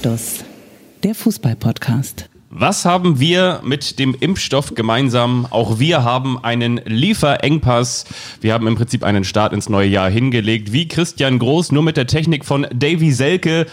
Anstoß, der Fußball-Podcast. Was haben wir mit dem Impfstoff gemeinsam? Auch wir haben einen Lieferengpass. Wir haben im Prinzip einen Start ins neue Jahr hingelegt, wie Christian Groß, nur mit der Technik von Davy Selke.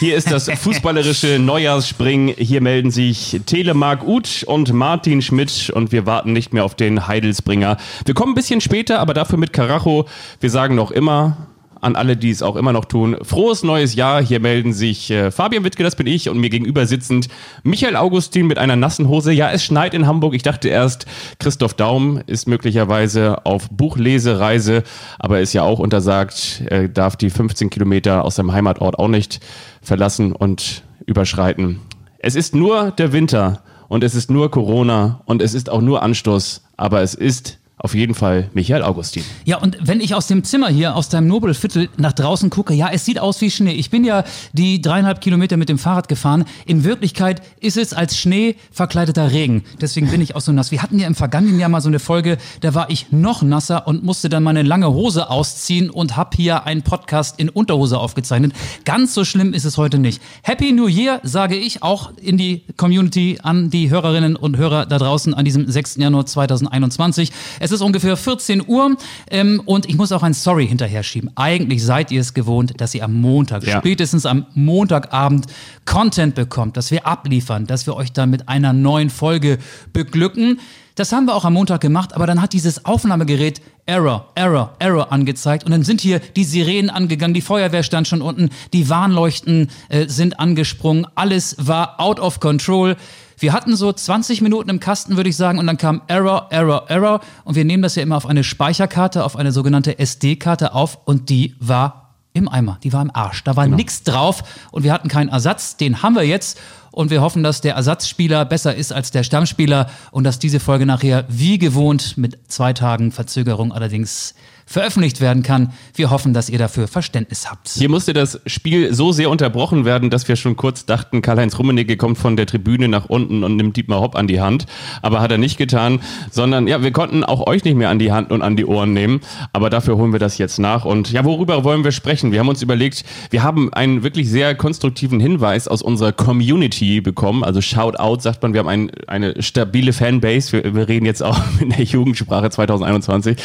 Hier ist das fußballerische Neujahrsspringen. Hier melden sich Telemark Uth und Martin Schmidt und wir warten nicht mehr auf den Heidelsbringer. Wir kommen ein bisschen später, aber dafür mit Karacho. Wir sagen noch immer, an alle, die es auch immer noch tun. Frohes neues Jahr. Hier melden sich äh, Fabian Wittke, das bin ich, und mir gegenüber sitzend Michael Augustin mit einer nassen Hose. Ja, es schneit in Hamburg. Ich dachte erst, Christoph Daum ist möglicherweise auf Buchlesereise, aber ist ja auch untersagt, er darf die 15 Kilometer aus seinem Heimatort auch nicht verlassen und überschreiten. Es ist nur der Winter und es ist nur Corona und es ist auch nur Anstoß, aber es ist auf jeden Fall Michael Augustin. Ja, und wenn ich aus dem Zimmer hier, aus deinem Nobelviertel nach draußen gucke, ja, es sieht aus wie Schnee. Ich bin ja die dreieinhalb Kilometer mit dem Fahrrad gefahren. In Wirklichkeit ist es als Schnee verkleideter Regen. Deswegen bin ich auch so nass. Wir hatten ja im vergangenen Jahr mal so eine Folge, da war ich noch nasser und musste dann meine lange Hose ausziehen und habe hier einen Podcast in Unterhose aufgezeichnet. Ganz so schlimm ist es heute nicht. Happy New Year, sage ich auch in die Community, an die Hörerinnen und Hörer da draußen an diesem 6. Januar 2021. Es ist ungefähr 14 Uhr ähm, und ich muss auch ein Sorry hinterher schieben. Eigentlich seid ihr es gewohnt, dass ihr am Montag, ja. spätestens am Montagabend Content bekommt, dass wir abliefern, dass wir euch dann mit einer neuen Folge beglücken. Das haben wir auch am Montag gemacht, aber dann hat dieses Aufnahmegerät Error, Error, Error angezeigt und dann sind hier die Sirenen angegangen, die Feuerwehr stand schon unten, die Warnleuchten äh, sind angesprungen, alles war out of control. Wir hatten so 20 Minuten im Kasten, würde ich sagen, und dann kam Error, Error, Error. Und wir nehmen das ja immer auf eine Speicherkarte, auf eine sogenannte SD-Karte auf und die war im Eimer, die war im Arsch. Da war genau. nichts drauf und wir hatten keinen Ersatz. Den haben wir jetzt und wir hoffen, dass der Ersatzspieler besser ist als der Stammspieler und dass diese Folge nachher wie gewohnt mit zwei Tagen Verzögerung allerdings veröffentlicht werden kann. Wir hoffen, dass ihr dafür Verständnis habt. Hier musste das Spiel so sehr unterbrochen werden, dass wir schon kurz dachten, Karl-Heinz Rummenigge kommt von der Tribüne nach unten und nimmt Dietmar Hopp an die Hand. Aber hat er nicht getan, sondern ja, wir konnten auch euch nicht mehr an die Hand und an die Ohren nehmen. Aber dafür holen wir das jetzt nach. Und ja, worüber wollen wir sprechen? Wir haben uns überlegt, wir haben einen wirklich sehr konstruktiven Hinweis aus unserer Community bekommen. Also Shoutout sagt man, wir haben ein, eine stabile Fanbase. Wir, wir reden jetzt auch in der Jugendsprache 2021.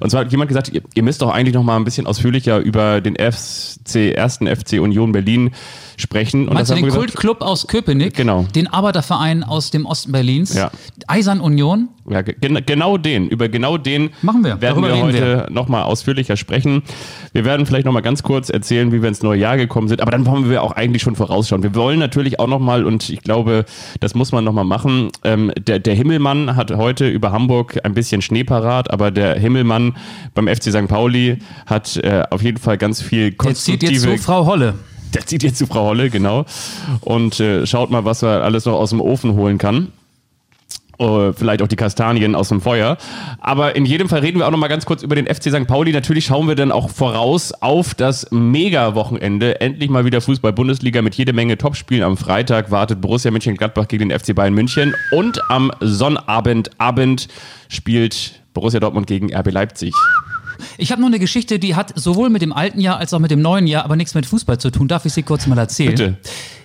Und zwar hat jemand gesagt, gesagt, ihr, ihr müsst doch eigentlich noch mal ein bisschen ausführlicher über den FC, ersten FC Union Berlin sprechen. Und Meinst du den Kultclub aus Köpenick? Genau. Den Arbeiterverein aus dem Osten Berlins? Ja. Eisern Union? Ja, gen genau den. Über genau den Machen wir. werden Darüber wir heute wir. noch mal ausführlicher sprechen. Wir werden vielleicht noch mal ganz kurz erzählen, wie wir ins neue Jahr gekommen sind. Aber dann wollen wir auch eigentlich schon vorausschauen. Wir wollen natürlich auch noch mal, und ich glaube, das muss man noch mal machen, ähm, der, der Himmelmann hat heute über Hamburg ein bisschen Schnee parat, aber der Himmelmann beim FC St. Pauli hat äh, auf jeden Fall ganz viel konstruktive... Der zieht jetzt zu Frau Holle der zieht jetzt zu Frau Holle, genau. Und äh, schaut mal, was er alles noch aus dem Ofen holen kann. Uh, vielleicht auch die Kastanien aus dem Feuer. Aber in jedem Fall reden wir auch noch mal ganz kurz über den FC St. Pauli. Natürlich schauen wir dann auch voraus auf das Mega-Wochenende. Endlich mal wieder Fußball-Bundesliga mit jede Menge Topspielen. Am Freitag wartet Borussia Mönchengladbach gegen den FC Bayern München. Und am Sonnabendabend spielt Borussia Dortmund gegen RB Leipzig. Ich habe noch eine Geschichte, die hat sowohl mit dem alten Jahr als auch mit dem neuen Jahr, aber nichts mit Fußball zu tun. Darf ich sie kurz mal erzählen? Bitte.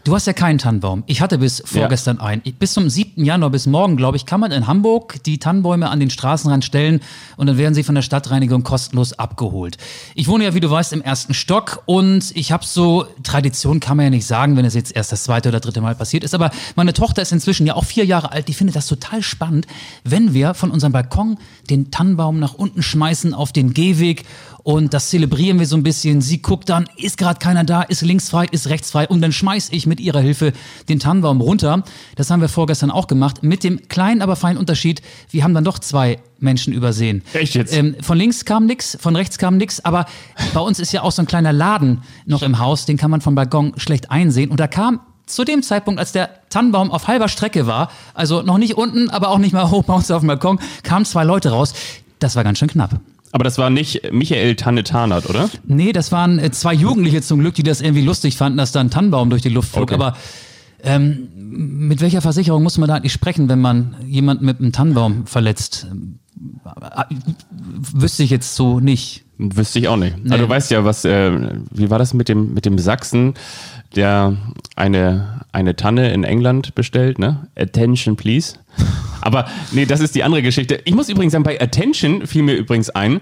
Du hast ja keinen Tannenbaum. Ich hatte bis vorgestern ja. einen. Bis zum 7. Januar, bis morgen, glaube ich, kann man in Hamburg die Tannenbäume an den Straßenrand stellen und dann werden sie von der Stadtreinigung kostenlos abgeholt. Ich wohne ja, wie du weißt, im ersten Stock und ich habe so, Tradition kann man ja nicht sagen, wenn es jetzt erst das zweite oder dritte Mal passiert ist, aber meine Tochter ist inzwischen ja auch vier Jahre alt, die findet das total spannend, wenn wir von unserem Balkon den Tannenbaum nach unten schmeißen auf den Gehweg und das zelebrieren wir so ein bisschen. Sie guckt dann, ist gerade keiner da, ist links frei, ist rechts frei und dann schmeiß ich mit ihrer Hilfe den Tannenbaum runter. Das haben wir vorgestern auch gemacht, mit dem kleinen, aber feinen Unterschied, wir haben dann doch zwei Menschen übersehen. Echt jetzt? Ähm, von links kam nix, von rechts kam nix, aber bei uns ist ja auch so ein kleiner Laden noch im Haus, den kann man vom Balkon schlecht einsehen. Und da kam zu dem Zeitpunkt, als der Tannenbaum auf halber Strecke war, also noch nicht unten, aber auch nicht mal hoch bei uns auf dem Balkon, kamen zwei Leute raus. Das war ganz schön knapp. Aber das war nicht Michael Tanne-Tarnert, oder? Nee, das waren äh, zwei Jugendliche zum Glück, die das irgendwie lustig fanden, dass da ein Tannenbaum durch die Luft flog. Okay. Aber ähm, mit welcher Versicherung muss man da eigentlich sprechen, wenn man jemanden mit einem Tannenbaum verletzt? Wüsste ich jetzt so nicht. Wüsste ich auch nicht. Nee. Also du weißt ja, was, äh, wie war das mit dem, mit dem Sachsen, der eine, eine Tanne in England bestellt, ne? Attention, please. Aber nee, das ist die andere Geschichte. Ich muss übrigens sagen, bei Attention fiel mir übrigens ein,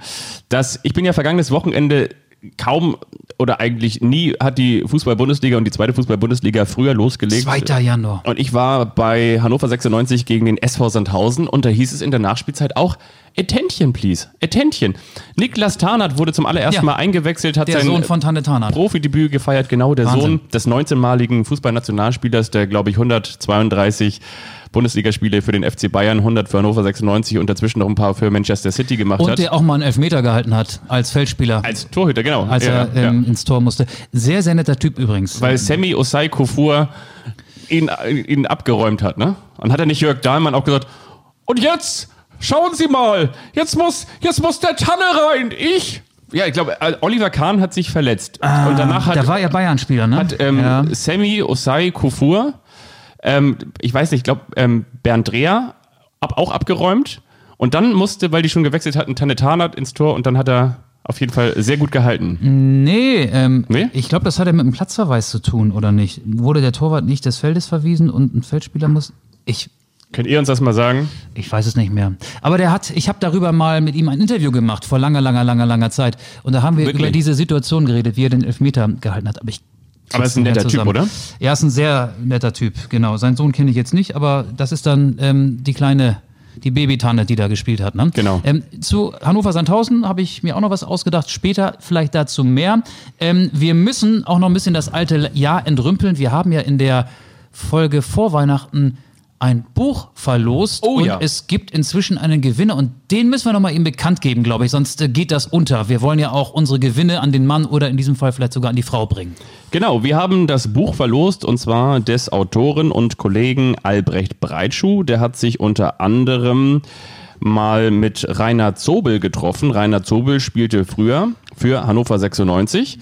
dass ich bin ja vergangenes Wochenende kaum oder eigentlich nie hat die Fußball-Bundesliga und die zweite Fußball-Bundesliga früher losgelegt. 2. Januar. Und ich war bei Hannover 96 gegen den SV Sandhausen und da hieß es in der Nachspielzeit auch Attention, please. Attention. Niklas Tarnath wurde zum allerersten Ja. Mal eingewechselt, hat Der sein Sohn von Tanne. Profidebüt gefeiert, genau der Wahnsinn. Sohn des 19-maligen Fußballnationalspielers, der glaube ich 132 Bundesligaspiele für den FC Bayern, 100 für Hannover 96 und dazwischen noch ein paar für Manchester City gemacht Und hat. der auch mal einen Elfmeter gehalten hat als Feldspieler, als Torhüter, genau. als Ja, er ähm, ja. ins Tor musste. Sehr, sehr netter Typ übrigens. Weil Sammy Osai Kofur ihn, ihn abgeräumt hat, ne? Und hat er nicht Jörg Dahlmann auch gesagt, und jetzt, schauen Sie mal, jetzt muss, jetzt muss der Tanne rein, ich. Ja, ich glaube, äh, Oliver Kahn hat sich verletzt. und danach hat, da war er Bayern-Spieler, ne? hat ähm, ja. Sammy Osai Kofur, ähm, ich weiß nicht, ich glaube, ähm, Bernd Dreher ab, auch abgeräumt. Und dann musste, weil die schon gewechselt hatten, Tanne Tarnath ins Tor und dann hat er auf jeden Fall sehr gut gehalten. Nee, ähm, Nee? ich glaube, das hat ja mit einem Platzverweis zu tun, oder nicht? Wurde der Torwart nicht des Feldes verwiesen und ein Feldspieler muss. Ich, Könnt ihr uns das mal sagen? ich weiß es nicht mehr. Aber der hat, ich habe darüber mal mit ihm ein Interview gemacht, vor langer, langer, langer, langer Zeit. Und da haben wir Wirklich? über diese Situation geredet, wie er den Elfmeter gehalten hat. Aber ich Aber er ist ein netter Typ, zusammen. oder? Ja, ist ein sehr netter Typ, genau. Seinen Sohn kenne ich jetzt nicht, aber das ist dann ähm, die kleine, die Babytanne, die da gespielt hat. Ne? Genau. Ähm, zu Hannover Sandhausen habe ich mir auch noch was ausgedacht. Später vielleicht dazu mehr. Ähm, wir müssen auch noch ein bisschen das alte Jahr entrümpeln. Wir haben ja in der Folge vor Weihnachten ein Buch verlost Oh und ja. es gibt inzwischen einen Gewinner und den müssen wir noch mal ihm bekannt geben, glaube ich, sonst äh, geht das unter. Wir wollen ja auch unsere Gewinne an den Mann oder in diesem Fall vielleicht sogar an die Frau bringen. Genau, wir haben das Buch verlost und zwar des Autoren und Kollegen Albrecht Breitschuh. Der hat sich unter anderem mal mit Rainer Zobel getroffen. Rainer Zobel spielte früher für Hannover 96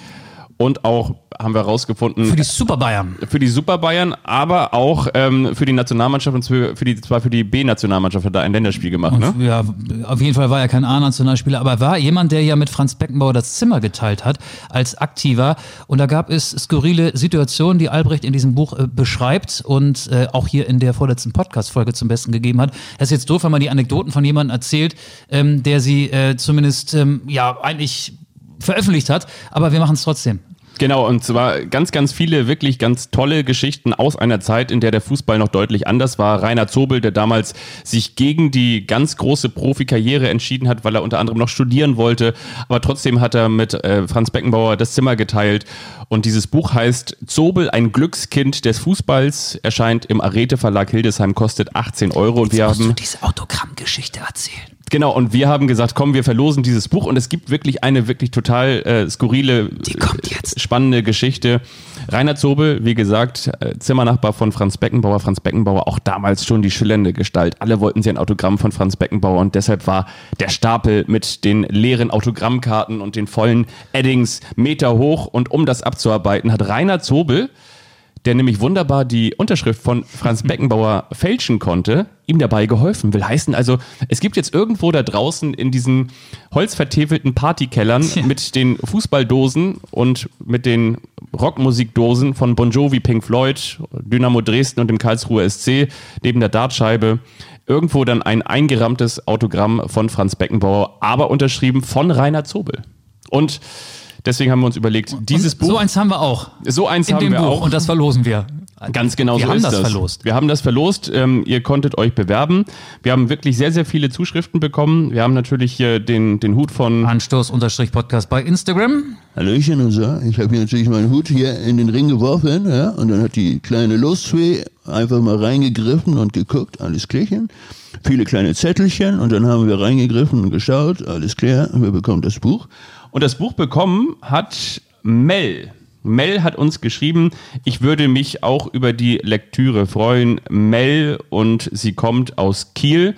und auch haben wir herausgefunden Für die Super Bayern. für die Super Bayern, aber auch ähm, für die Nationalmannschaft und für, für die zwar für die B-Nationalmannschaft hat er ein Länderspiel gemacht, ne? Ja, auf jeden Fall war er kein A-Nationalspieler, aber er war jemand, der ja mit Franz Beckenbauer das Zimmer geteilt hat als Aktiver. Und da gab es skurrile Situationen, die Albrecht in diesem Buch äh, beschreibt und äh, auch hier in der vorletzten Podcast-Folge zum Besten gegeben hat. Das ist jetzt doof, wenn man die Anekdoten von jemandem erzählt, ähm, der sie äh, zumindest ähm, ja eigentlich veröffentlicht hat, aber wir machen es trotzdem. Genau, und zwar ganz, ganz viele wirklich ganz tolle Geschichten aus einer Zeit, in der der Fußball noch deutlich anders war. Rainer Zobel, der damals sich gegen die ganz große Profikarriere entschieden hat, weil er unter anderem noch studieren wollte, aber trotzdem hat er mit äh, Franz Beckenbauer das Zimmer geteilt. Und dieses Buch heißt Zobel, ein Glückskind des Fußballs, erscheint im Arete Verlag Hildesheim, kostet 18 Euro. Und wir haben diese Autogrammgeschichte erzählen? Genau, und wir haben gesagt, komm, wir verlosen dieses Buch und es gibt wirklich eine wirklich total äh, skurrile, Die kommt jetzt. äh, spannende Geschichte. Rainer Zobel, wie gesagt, äh, Zimmernachbar von Franz Beckenbauer. Franz Beckenbauer auch damals schon die schillernde Gestalt. Alle wollten sie ein Autogramm von Franz Beckenbauer und deshalb war der Stapel mit den leeren Autogrammkarten und den vollen Eddings Meter hoch und um das abzuarbeiten, hat Rainer Zobel der nämlich wunderbar die Unterschrift von Franz Beckenbauer fälschen konnte, ihm dabei geholfen. Will heißen, also es gibt jetzt irgendwo da draußen in diesen holzvertäfelten Partykellern mit den Fußballdosen und mit den Rockmusikdosen von Bon Jovi, Pink Floyd, Dynamo Dresden und dem Karlsruher SC neben der Dartscheibe irgendwo dann ein eingerammtes Autogramm von Franz Beckenbauer, aber unterschrieben von Rainer Zobel. Und deswegen haben wir uns überlegt, dieses Und Buch So eins haben wir auch. so eins in haben dem wir Buch auch. und das verlosen wir. Ganz genau Wir so haben ist das das. verlost. Wir haben das verlost. Ähm, ihr konntet euch bewerben. Wir haben wirklich sehr, sehr viele Zuschriften bekommen. Wir haben natürlich hier den, den Hut von. Anstoß-Podcast bei Instagram. Hallöchen und so. Ich habe hier natürlich meinen Hut hier in den Ring geworfen, ja, und dann hat die kleine Losfee einfach mal reingegriffen und geguckt, alles klärchen. Viele kleine Zettelchen und dann haben wir reingegriffen und geschaut, alles klar, wer bekommt das Buch? Und das Buch bekommen hat Mel. Mel hat uns geschrieben, ich würde mich auch über die Lektüre freuen. Mel und sie kommt aus Kiel.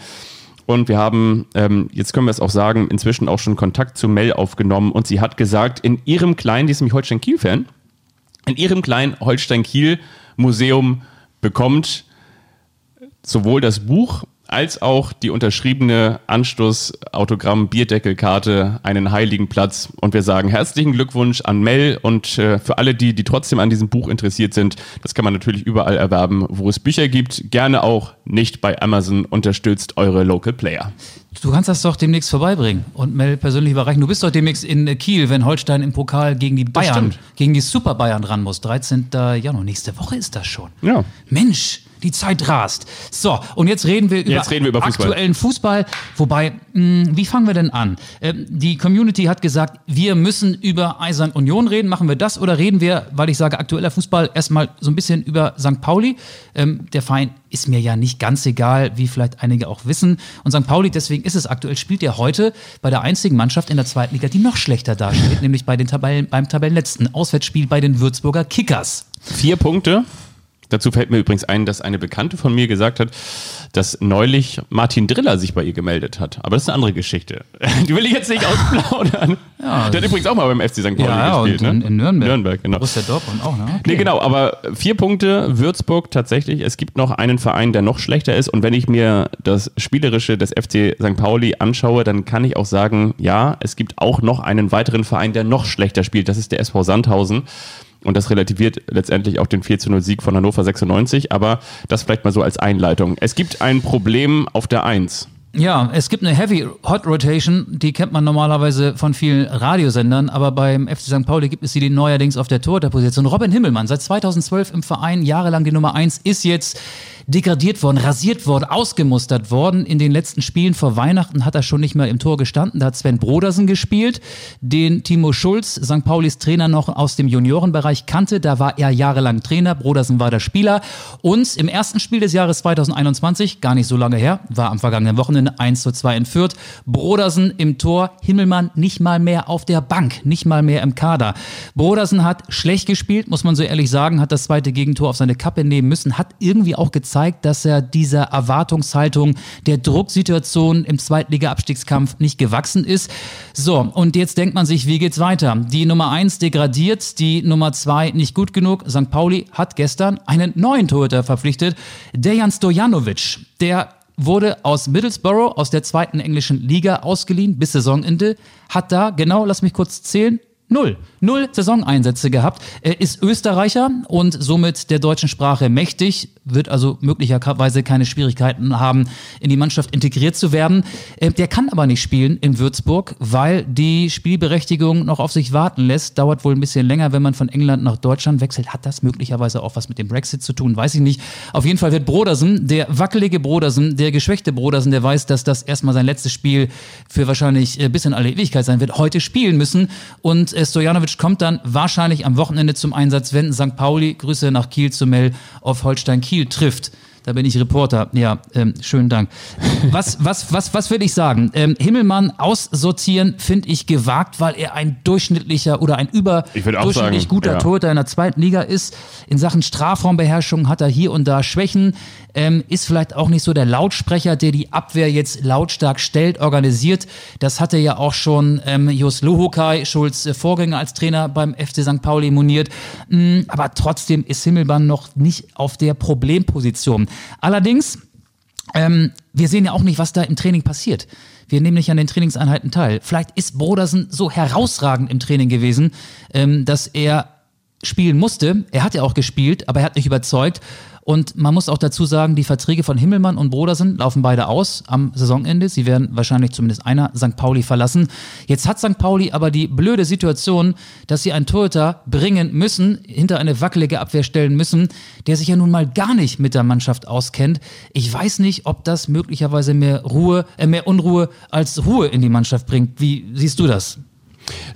Und wir haben, ähm, jetzt können wir es auch sagen, inzwischen auch schon Kontakt zu Mel aufgenommen. Und sie hat gesagt, in ihrem kleinen, die ist nämlich Holstein-Kiel-Fan, in ihrem kleinen Holstein-Kiel-Museum bekommt sowohl das Buch als auch die unterschriebene Anstoß-Autogramm-Bierdeckelkarte einen heiligen Platz. Und wir sagen herzlichen Glückwunsch an Mel und äh, für alle, die, die trotzdem an diesem Buch interessiert sind, das kann man natürlich überall erwerben, wo es Bücher gibt. Gerne auch nicht bei Amazon. Unterstützt eure Local Player. Du kannst das doch demnächst vorbeibringen und Mel persönlich überreichen. Du bist doch demnächst in äh, Kiel, wenn Holstein im Pokal gegen die Bayern, gegen die Super Bayern ran muss. 13. Januar, nächste Woche ist das schon. Ja. Mensch, die Zeit rast. So, und jetzt reden wir über, reden wir über Fußball. aktuellen Fußball. Wobei, mh, wie fangen wir denn an? Ähm, die Community hat gesagt, wir müssen über Eisern Union reden. Machen wir das oder reden wir, weil ich sage, aktueller Fußball, erstmal so ein bisschen über St. Pauli? Ähm, der Verein ist mir ja nicht ganz egal, wie vielleicht einige auch wissen. Und St. Pauli, deswegen ist es aktuell, spielt ja heute bei der einzigen Mannschaft in der zweiten Liga, die noch schlechter dasteht, nämlich bei den Tabellen, beim Tabellenletzten. Auswärtsspiel bei den Würzburger Kickers. Vier Punkte. Dazu fällt mir übrigens ein, dass eine Bekannte von mir gesagt hat, dass neulich Martin Driller sich bei ihr gemeldet hat. Aber das ist eine andere Geschichte. Die will ich jetzt nicht ausplaudern. Ja, Der hat übrigens auch mal beim FC St. Pauli Ja, gespielt. in, ne? in Nürnberg. Nürnberg, genau. Borussia Dortmund auch, ne? Okay. Nee, genau, aber vier Punkte, Würzburg tatsächlich. Es gibt noch einen Verein, der noch schlechter ist. Und wenn ich mir das Spielerische des FC St. Pauli anschaue, dann kann ich auch sagen, ja, es gibt auch noch einen weiteren Verein, der noch schlechter spielt. Das ist der SV Sandhausen. Und das relativiert letztendlich auch den 4 zu 0 Sieg von Hannover 96. Aber das vielleicht mal so als Einleitung. Es gibt ein Problem auf der 1. Ja, es gibt eine Heavy Hot Rotation, die kennt man normalerweise von vielen Radiosendern, aber beim FC St. Pauli gibt es sie neuerdings auf der Torhüterposition. Robin Himmelmann, seit 2012 im Verein, jahrelang die Nummer 1, ist jetzt degradiert worden, rasiert worden, ausgemustert worden. In den letzten Spielen vor Weihnachten hat er schon nicht mehr im Tor gestanden. Da hat Sven Brodersen gespielt, den Timo Schulz, St. Paulis Trainer, noch aus dem Juniorenbereich kannte. Da war er jahrelang Trainer. Brodersen war der Spieler. Und im ersten Spiel des Jahres 2021, gar nicht so lange her, war am vergangenen Wochenende 1 zu 2 in Fürth. Brodersen im Tor, Himmelmann nicht mal mehr auf der Bank, nicht mal mehr im Kader. Brodersen hat schlecht gespielt, muss man so ehrlich sagen, hat das zweite Gegentor auf seine Kappe nehmen müssen, hat irgendwie auch gezeigt, dass er dieser Erwartungshaltung der Drucksituation im Zweitliga-Abstiegskampf nicht gewachsen ist. So, und jetzt denkt man sich, wie geht's weiter? Die Nummer 1 degradiert, die Nummer 2 nicht gut genug. St. Pauli hat gestern einen neuen Torhüter verpflichtet, Dejan Stojanovic. Der wurde aus Middlesbrough, aus der zweiten englischen Liga ausgeliehen bis Saisonende, hat da, genau, lass mich kurz zählen, Null. Null Saisoneinsätze gehabt. Er ist Österreicher und somit der deutschen Sprache mächtig, wird also möglicherweise keine Schwierigkeiten haben, in die Mannschaft integriert zu werden. Äh, Der kann aber nicht spielen in Würzburg, weil die Spielberechtigung noch auf sich warten lässt. Dauert wohl ein bisschen länger, wenn man von England nach Deutschland wechselt. Hat das möglicherweise auch was mit dem Brexit zu tun? Weiß ich nicht. Auf jeden Fall wird Brodersen, der wackelige Brodersen, der geschwächte Brodersen, der weiß, dass das erstmal sein letztes Spiel für wahrscheinlich äh, bis in alle Ewigkeit sein wird, heute spielen müssen. Und äh, Stojanovic kommt dann wahrscheinlich am Wochenende zum Einsatz, wenn St. Pauli, Grüße nach Kiel zu Mel, auf Holstein Kiel trifft. Da bin ich Reporter. Ja, ähm, schönen Dank. Was, was, was, was will ich sagen? Ähm, Himmelmann aussortieren finde ich gewagt, weil er ein durchschnittlicher oder ein überdurchschnittlich sagen, guter ja. Torhüter in der zweiten Liga ist. In Sachen Strafraumbeherrschung hat er hier und da Schwächen. Ähm, ist vielleicht auch nicht so der Lautsprecher, der die Abwehr jetzt lautstark stellt, organisiert. Das hatte ja auch schon ähm, Jos Lohokai, Schulz äh, Vorgänger als Trainer beim FC St. Pauli moniert. Mm, aber trotzdem ist Himmelmann noch nicht auf der Problemposition. Allerdings ähm, wir sehen ja auch nicht, was da im Training passiert. Wir nehmen nicht an den Trainingseinheiten teil. Vielleicht ist Brodersen so herausragend im Training gewesen, ähm, dass er spielen musste. Er hat ja auch gespielt, aber er hat nicht überzeugt. Und man muss auch dazu sagen, die Verträge von Himmelmann und Brodersen laufen beide aus am Saisonende. Sie werden wahrscheinlich zumindest einer St. Pauli verlassen. Jetzt hat St. Pauli aber die blöde Situation, dass sie einen Torhüter bringen müssen, hinter eine wackelige Abwehr stellen müssen, der sich ja nun mal gar nicht mit der Mannschaft auskennt. Ich weiß nicht, ob das möglicherweise mehr Ruhe, äh, mehr Unruhe als Ruhe in die Mannschaft bringt. Wie siehst du das?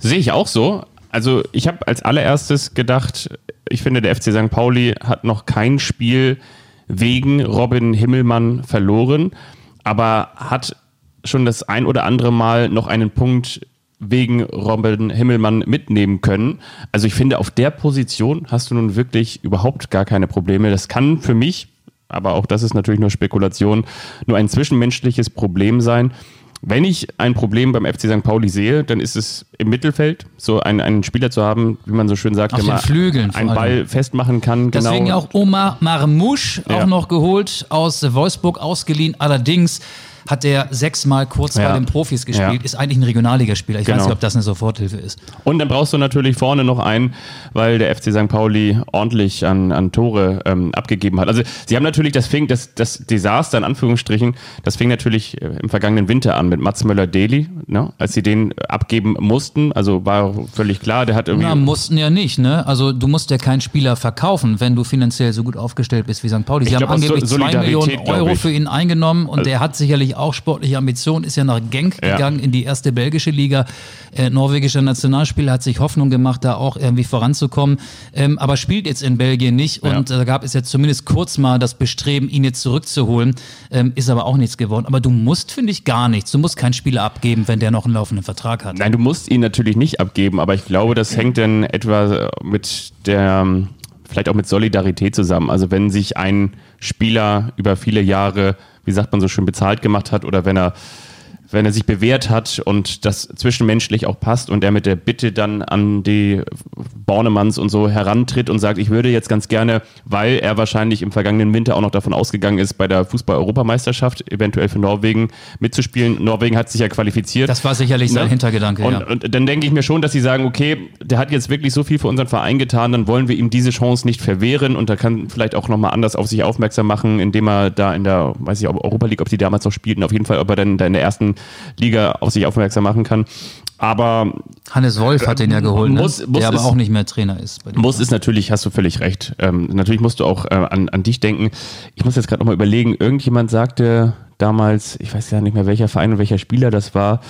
Sehe ich auch so. Also ich habe als allererstes gedacht, ich finde, der FC St. Pauli hat noch kein Spiel wegen Robin Himmelmann verloren, aber hat schon das ein oder andere Mal noch einen Punkt wegen Robin Himmelmann mitnehmen können. Also ich finde, auf der Position hast du nun wirklich überhaupt gar keine Probleme. Das kann für mich, aber auch das ist natürlich nur Spekulation, nur ein zwischenmenschliches Problem sein. Wenn ich ein Problem beim FC St. Pauli sehe, dann ist es im Mittelfeld, so einen, einen Spieler zu haben, wie man so schön sagt, Auf der mal Flügeln einen. Ball festmachen kann. Deswegen genau. auch Omar Marmouche Ja. auch noch geholt, aus Wolfsburg ausgeliehen. Allerdings hat er sechsmal kurz Ja. bei den Profis gespielt, Ja. ist eigentlich ein Regionalligaspieler. Ich weiß Genau. nicht, ob das eine Soforthilfe ist. Und dann brauchst du natürlich vorne noch einen, weil der FC St. Pauli ordentlich an, an Tore ähm, abgegeben hat. Also sie haben natürlich, das fing, das, das Desaster in Anführungsstrichen, das fing natürlich äh, im vergangenen Winter an mit Mats Möller-Deli, ne? als sie den abgeben mussten. Also war völlig klar, der hat irgendwie... Na, mussten ja nicht, ne? Also du musst ja keinen Spieler verkaufen, wenn du finanziell so gut aufgestellt bist wie St. Pauli. Sie Ich haben glaub, angeblich Sol- zwei Millionen Euro. Also für ihn eingenommen und der hat sicherlich auch sportliche Ambitionen, ist ja nach Genk Ja. gegangen in die erste belgische Liga. Äh, norwegischer Nationalspieler hat sich Hoffnung gemacht, da auch irgendwie voranzukommen, ähm, aber spielt jetzt in Belgien nicht und Ja. äh, da gab es jetzt zumindest kurz mal das Bestreben, ihn jetzt zurückzuholen, ähm, ist aber auch nichts geworden. Aber du musst, finde ich, gar nichts. Du musst keinen Spieler abgeben, wenn der noch einen laufenden Vertrag hat. Nein, du musst ihn natürlich nicht abgeben, aber ich glaube, das hängt dann etwa mit der, vielleicht auch mit Solidarität zusammen. Also wenn sich ein Spieler über viele Jahre, wie sagt man so schön, bezahlt gemacht hat oder wenn er wenn er sich bewährt hat und das zwischenmenschlich auch passt und er mit der Bitte dann an die Bornemanns und so herantritt und sagt, ich würde jetzt ganz gerne, weil er wahrscheinlich im vergangenen Winter auch noch davon ausgegangen ist, bei der Fußball-Europameisterschaft eventuell für Norwegen mitzuspielen. Norwegen hat sich ja qualifiziert. Das war sicherlich sein Ne? Hintergedanke, und, ja. und dann denke ich mir schon, dass sie sagen, okay, der hat jetzt wirklich so viel für unseren Verein getan, dann wollen wir ihm diese Chance nicht verwehren und da kann vielleicht auch nochmal anders auf sich aufmerksam machen, indem er da in der, weiß ich, Europa League, ob die damals noch spielten, auf jeden Fall, ob er dann da in der ersten Liga auf sich aufmerksam machen kann. Aber Hannes Wolf hat den ja geholt, ne? muss- muss der aber es- auch nicht mehr Trainer ist. Muss ist natürlich, hast du völlig recht. Ähm, natürlich musst du auch äh, an, an dich denken. Ich muss jetzt gerade nochmal überlegen, irgendjemand sagte damals, ich weiß ja nicht mehr welcher Verein und welcher Spieler das war,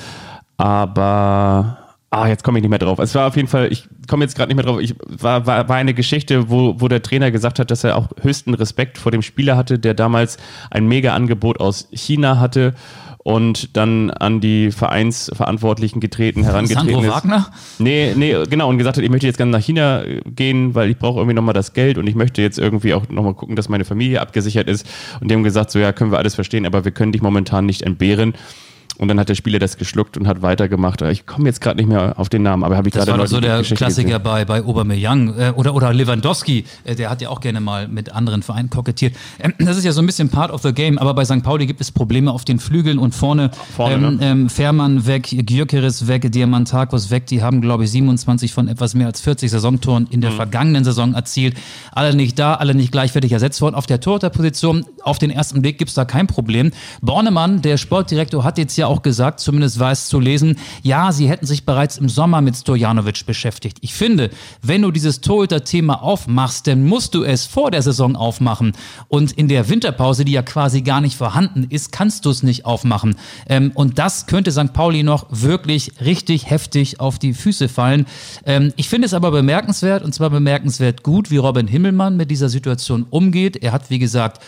aber ah, jetzt komme ich nicht mehr drauf. Es war auf jeden Fall, ich komme jetzt gerade nicht mehr drauf, ich war, war, war eine Geschichte, wo, wo der Trainer gesagt hat, dass er auch höchsten Respekt vor dem Spieler hatte, der damals ein Mega-Angebot aus China hatte und dann an die Vereinsverantwortlichen getreten, herangetreten Sandro ist. Wagner? Nee, nee, genau, und gesagt hat, ich möchte jetzt gerne nach China äh, gehen, weil ich brauche irgendwie nochmal das Geld und ich möchte jetzt irgendwie auch nochmal gucken, dass meine Familie abgesichert ist. Und die haben gesagt, so ja, können wir alles verstehen, aber wir können dich momentan nicht entbehren. Und dann hat der Spieler das geschluckt und hat weitergemacht. Ich komme jetzt gerade nicht mehr auf den Namen, aber habe ich Das gerade war doch so der Geschichte Klassiker gesehen. bei, bei Aubameyang äh, oder, oder Lewandowski, äh, der hat ja auch gerne mal mit anderen Vereinen kokettiert. Ähm, das ist ja so ein bisschen part of the game, aber bei St. Pauli gibt es Probleme auf den Flügeln und vorne, Vorne, ähm, ne? ähm, Fährmann weg, Gyökeres weg, Diamantakos weg, die haben glaube ich 27 von etwas mehr als 40 Saisontoren in der Mhm. vergangenen Saison erzielt. Alle nicht da, alle nicht gleichwertig ersetzt worden. Auf der Torhüterposition, auf den ersten Blick gibt's da kein Problem. Bornemann, der Sportdirektor, hat jetzt ja auch gesagt, zumindest war es zu lesen, ja, sie hätten sich bereits im Sommer mit Stojanovic beschäftigt. Ich finde, wenn du dieses Torhüter-Thema aufmachst, dann musst du es vor der Saison aufmachen. Und in der Winterpause, die ja quasi gar nicht vorhanden ist, kannst du es nicht aufmachen. Ähm, und das könnte St. Pauli noch wirklich richtig heftig auf die Füße fallen. Ähm, ich finde es aber bemerkenswert, und zwar bemerkenswert gut, wie Robin Himmelmann mit dieser Situation umgeht. Er hat, wie gesagt,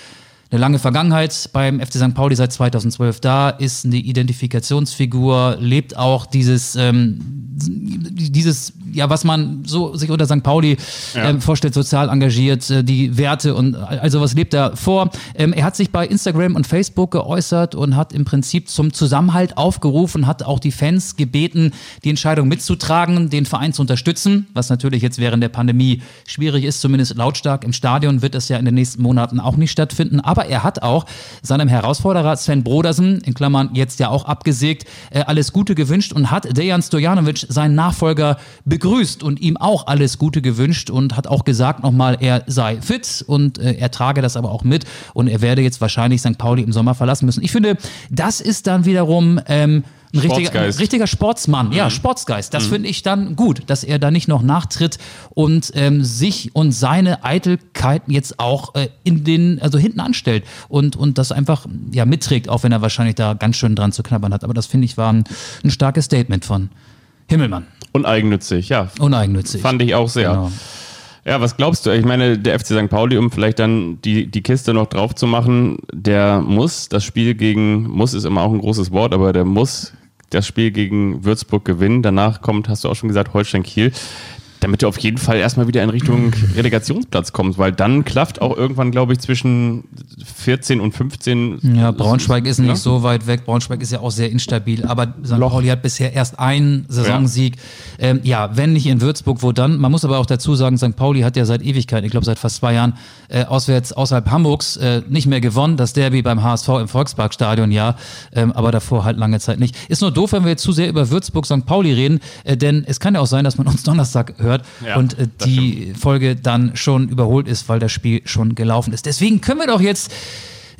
eine lange Vergangenheit beim FC St. Pauli seit 2012 da, ist eine Identifikationsfigur, lebt auch dieses, ähm, dieses, ja, was man so sich unter St. Pauli ähm, vorstellt, sozial engagiert, äh, die Werte und all sowas lebt er vor. Ähm, er hat sich bei Instagram und Facebook geäußert und hat im Prinzip zum Zusammenhalt aufgerufen, hat auch die Fans gebeten, die Entscheidung mitzutragen, den Verein zu unterstützen, was natürlich jetzt während der Pandemie schwierig ist, zumindest lautstark im Stadion wird das ja in den nächsten Monaten auch nicht stattfinden. Aber er hat auch seinem Herausforderer Sven Brodersen, in Klammern jetzt ja auch abgesägt, äh, alles Gute gewünscht und hat Dejan Stojanovic, seinen Nachfolger, begrüßt und ihm auch alles Gute gewünscht und hat auch gesagt nochmal, er sei fit und äh, er trage das aber auch mit und er werde jetzt wahrscheinlich St. Pauli im Sommer verlassen müssen. Ich finde, das ist dann wiederum ähm, ein richtiger, ein richtiger Sportsmann, ja, Sportsgeist. Das finde ich dann gut, dass er da nicht noch nachtritt und ähm, sich und seine Eitelkeiten jetzt auch äh, in den, also hinten anstellt und, und das einfach ja mitträgt, auch wenn er wahrscheinlich da ganz schön dran zu knabbern hat. Aber das finde ich war ein, ein starkes Statement von Himmelmann. Uneigennützig, ja. Uneigennützig. Fand ich auch sehr. Genau. Ja, was glaubst du? Ich meine, der FC St. Pauli, um vielleicht dann die, die Kiste noch drauf zu machen, der muss das Spiel gegen, muss ist immer auch ein großes Wort, aber der muss das Spiel gegen Würzburg gewinnen. Danach kommt, hast du auch schon gesagt, Holstein Kiel. Damit du auf jeden Fall erstmal wieder in Richtung Relegationsplatz kommst, weil dann klafft auch irgendwann, glaube ich, zwischen 14 und 15. Ja, Braunschweig ist nicht Ja. so weit weg. Braunschweig ist ja auch sehr instabil. Aber St. Loch. Pauli hat bisher erst einen Saisonsieg. Ja. Ähm, ja, wenn nicht in Würzburg, wo dann? Man muss aber auch dazu sagen, St. Pauli hat ja seit Ewigkeiten, ich glaube seit fast zwei Jahren, äh, auswärts außerhalb Hamburgs äh, nicht mehr gewonnen. Das Derby beim HSV im Volksparkstadion, ja. Ähm, aber davor halt lange Zeit nicht. Ist nur doof, wenn wir jetzt zu sehr über Würzburg, St. Pauli reden, äh, denn es kann ja auch sein, dass man uns Donnerstag hört Ja, und äh, die Folge dann schon überholt ist, weil das Spiel schon gelaufen ist. Deswegen können wir doch jetzt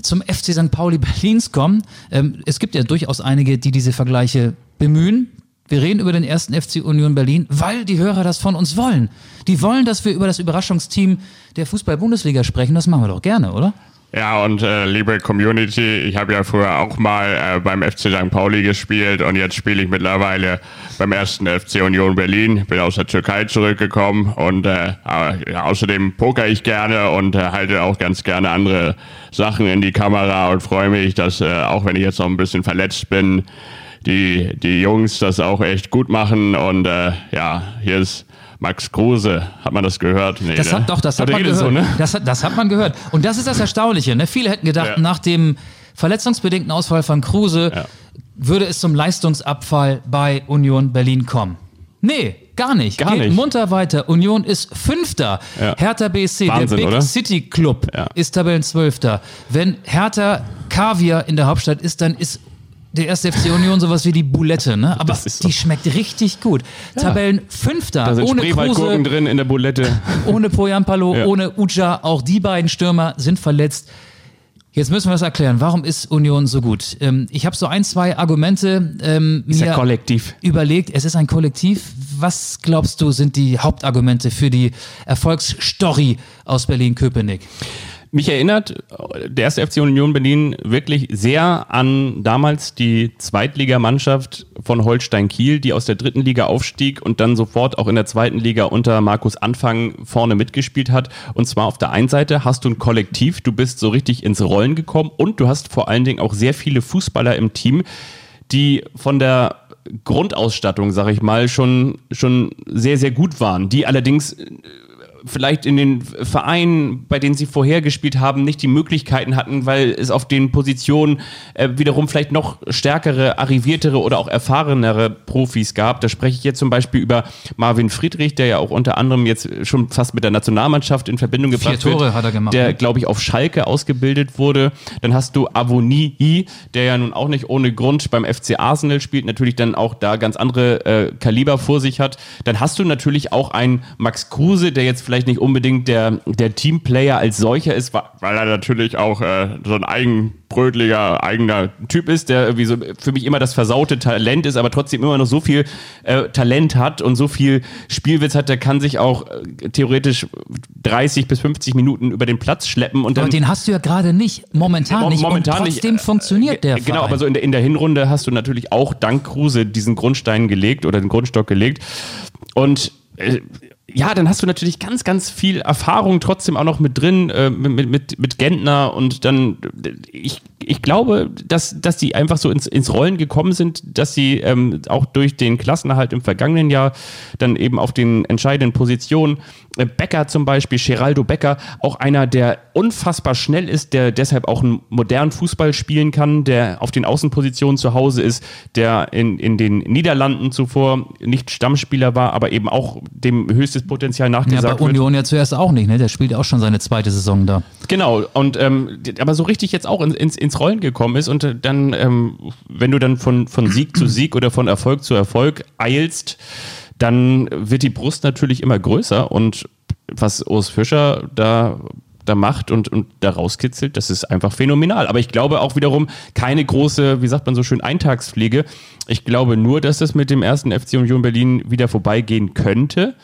zum FC St. Pauli Berlins kommen. Ähm, es gibt ja durchaus einige, die diese Vergleiche bemühen. Wir reden über den ersten FC Union Berlin, weil die Hörer das von uns wollen. Die wollen, dass wir über das Überraschungsteam der Fußball-Bundesliga sprechen. Das machen wir doch gerne, oder? Ja, und äh, liebe Community, ich habe ja früher auch mal äh, beim FC St. Pauli gespielt und jetzt spiele ich mittlerweile beim ersten FC Union Berlin. Bin aus der Türkei zurückgekommen und äh, äh, außerdem poker ich gerne und äh, halte auch ganz gerne andere Sachen in die Kamera und freue mich, dass äh, auch wenn ich jetzt noch ein bisschen verletzt bin, die, die Jungs das auch echt gut machen und äh, ja, hier ist Max Kruse, hat man das gehört? Nee, Das ne? hat doch, das hat Hat man gehört. so, ne? das, hat, das hat man gehört. Und das ist das Erstaunliche. Ne? Viele hätten gedacht, Ja. nach dem verletzungsbedingten Ausfall von Kruse Ja. würde es zum Leistungsabfall bei Union Berlin kommen. Nee, gar nicht. Gar Geht nicht. munter weiter. Union ist Fünfter. Ja. Hertha BSC, Wahnsinn, der Big oder? City Club, Ja. ist Tabellenzwölfter. Wenn Hertha Kaviar in der Hauptstadt ist, dann ist der erste FC Union sowas wie die Boulette, ne? Aber so. die schmeckt richtig gut. Tabellenfünfter, Da sind ohne Kruse, drin in der Bulette. ohne Poyampalo, Ja. ohne Uja, auch die beiden Stürmer sind verletzt. Jetzt müssen wir das erklären. Warum ist Union so gut? Ähm, ich habe so ein, zwei Argumente ähm, Ist mir ja kollektiv. überlegt. Es ist ein Kollektiv. Was glaubst du, sind die Hauptargumente für die Erfolgsstory aus Berlin-Köpenick? Mich erinnert der erste FC Union Berlin wirklich sehr an damals die Zweitligamannschaft von Holstein Kiel, die aus der dritten Liga aufstieg und dann sofort auch in der zweiten Liga unter Markus Anfang vorne mitgespielt hat. Und zwar auf der einen Seite hast du ein Kollektiv, du bist so richtig ins Rollen gekommen und du hast vor allen Dingen auch sehr viele Fußballer im Team, die von der Grundausstattung, sag ich mal, schon, schon sehr, sehr gut waren, die allerdings vielleicht in den Vereinen, bei denen sie vorher gespielt haben, nicht die Möglichkeiten hatten, weil es auf den Positionen äh, wiederum vielleicht noch stärkere, arriviertere oder auch erfahrenere Profis gab. Da spreche ich jetzt zum Beispiel über Marvin Friedrich, der ja auch unter anderem jetzt schon fast mit der Nationalmannschaft in Verbindung gebracht Vier Tore wird, hat er gemacht, der, ne? glaube ich, auf Schalke ausgebildet wurde. Dann hast du Avoni, der ja nun auch nicht ohne Grund beim FC Arsenal spielt, natürlich dann auch da ganz andere äh, Kaliber vor sich hat. Dann hast du natürlich auch einen Max Kruse, der jetzt vielleicht nicht unbedingt der, der Teamplayer als solcher ist, weil er natürlich auch äh, so ein eigenbrötliger, eigener Typ ist, der irgendwie so für mich immer das versaute Talent ist, aber trotzdem immer noch so viel äh, Talent hat und so viel Spielwitz hat, der kann sich auch äh, theoretisch 30 bis 50 Minuten über den Platz schleppen und Aber dann den hast du ja gerade nicht, momentan Mo- nicht. momentan und nicht, trotzdem äh, funktioniert der Ge- Genau, Verein. aber so in der, in der Hinrunde hast du natürlich auch dank Kruse diesen Grundstein gelegt oder den Grundstock gelegt. Und äh, ja, dann hast du natürlich ganz, ganz viel Erfahrung trotzdem auch noch mit drin, äh, mit, mit, mit Gentner und dann, ich, ich glaube, dass, dass die einfach so ins, ins Rollen gekommen sind, dass sie ähm, auch durch den Klassenerhalt im vergangenen Jahr dann eben auf den entscheidenden Positionen, äh, Becker zum Beispiel, Geraldo Becker, auch einer, der unfassbar schnell ist, der deshalb auch einen modernen Fußball spielen kann, der auf den Außenpositionen zu Hause ist, der in, in den Niederlanden zuvor nicht Stammspieler war, aber eben auch dem höchstes Potenzial ja, nachgesagt bei wird. Union ja zuerst auch nicht, ne? Der spielt auch schon seine zweite Saison da. Genau, und ähm, aber so richtig jetzt auch ins, ins, ins Rollen gekommen ist und äh, dann, ähm, wenn du dann von, von Sieg zu Sieg oder von Erfolg zu Erfolg eilst, dann wird die Brust natürlich immer größer und was Urs Fischer da da macht und, und da rauskitzelt, das ist einfach phänomenal. Aber ich glaube auch wiederum keine große, wie sagt man so schön, Eintagspflege. Ich glaube nur, dass es mit dem ersten FC Union Berlin wieder vorbeigehen könnte,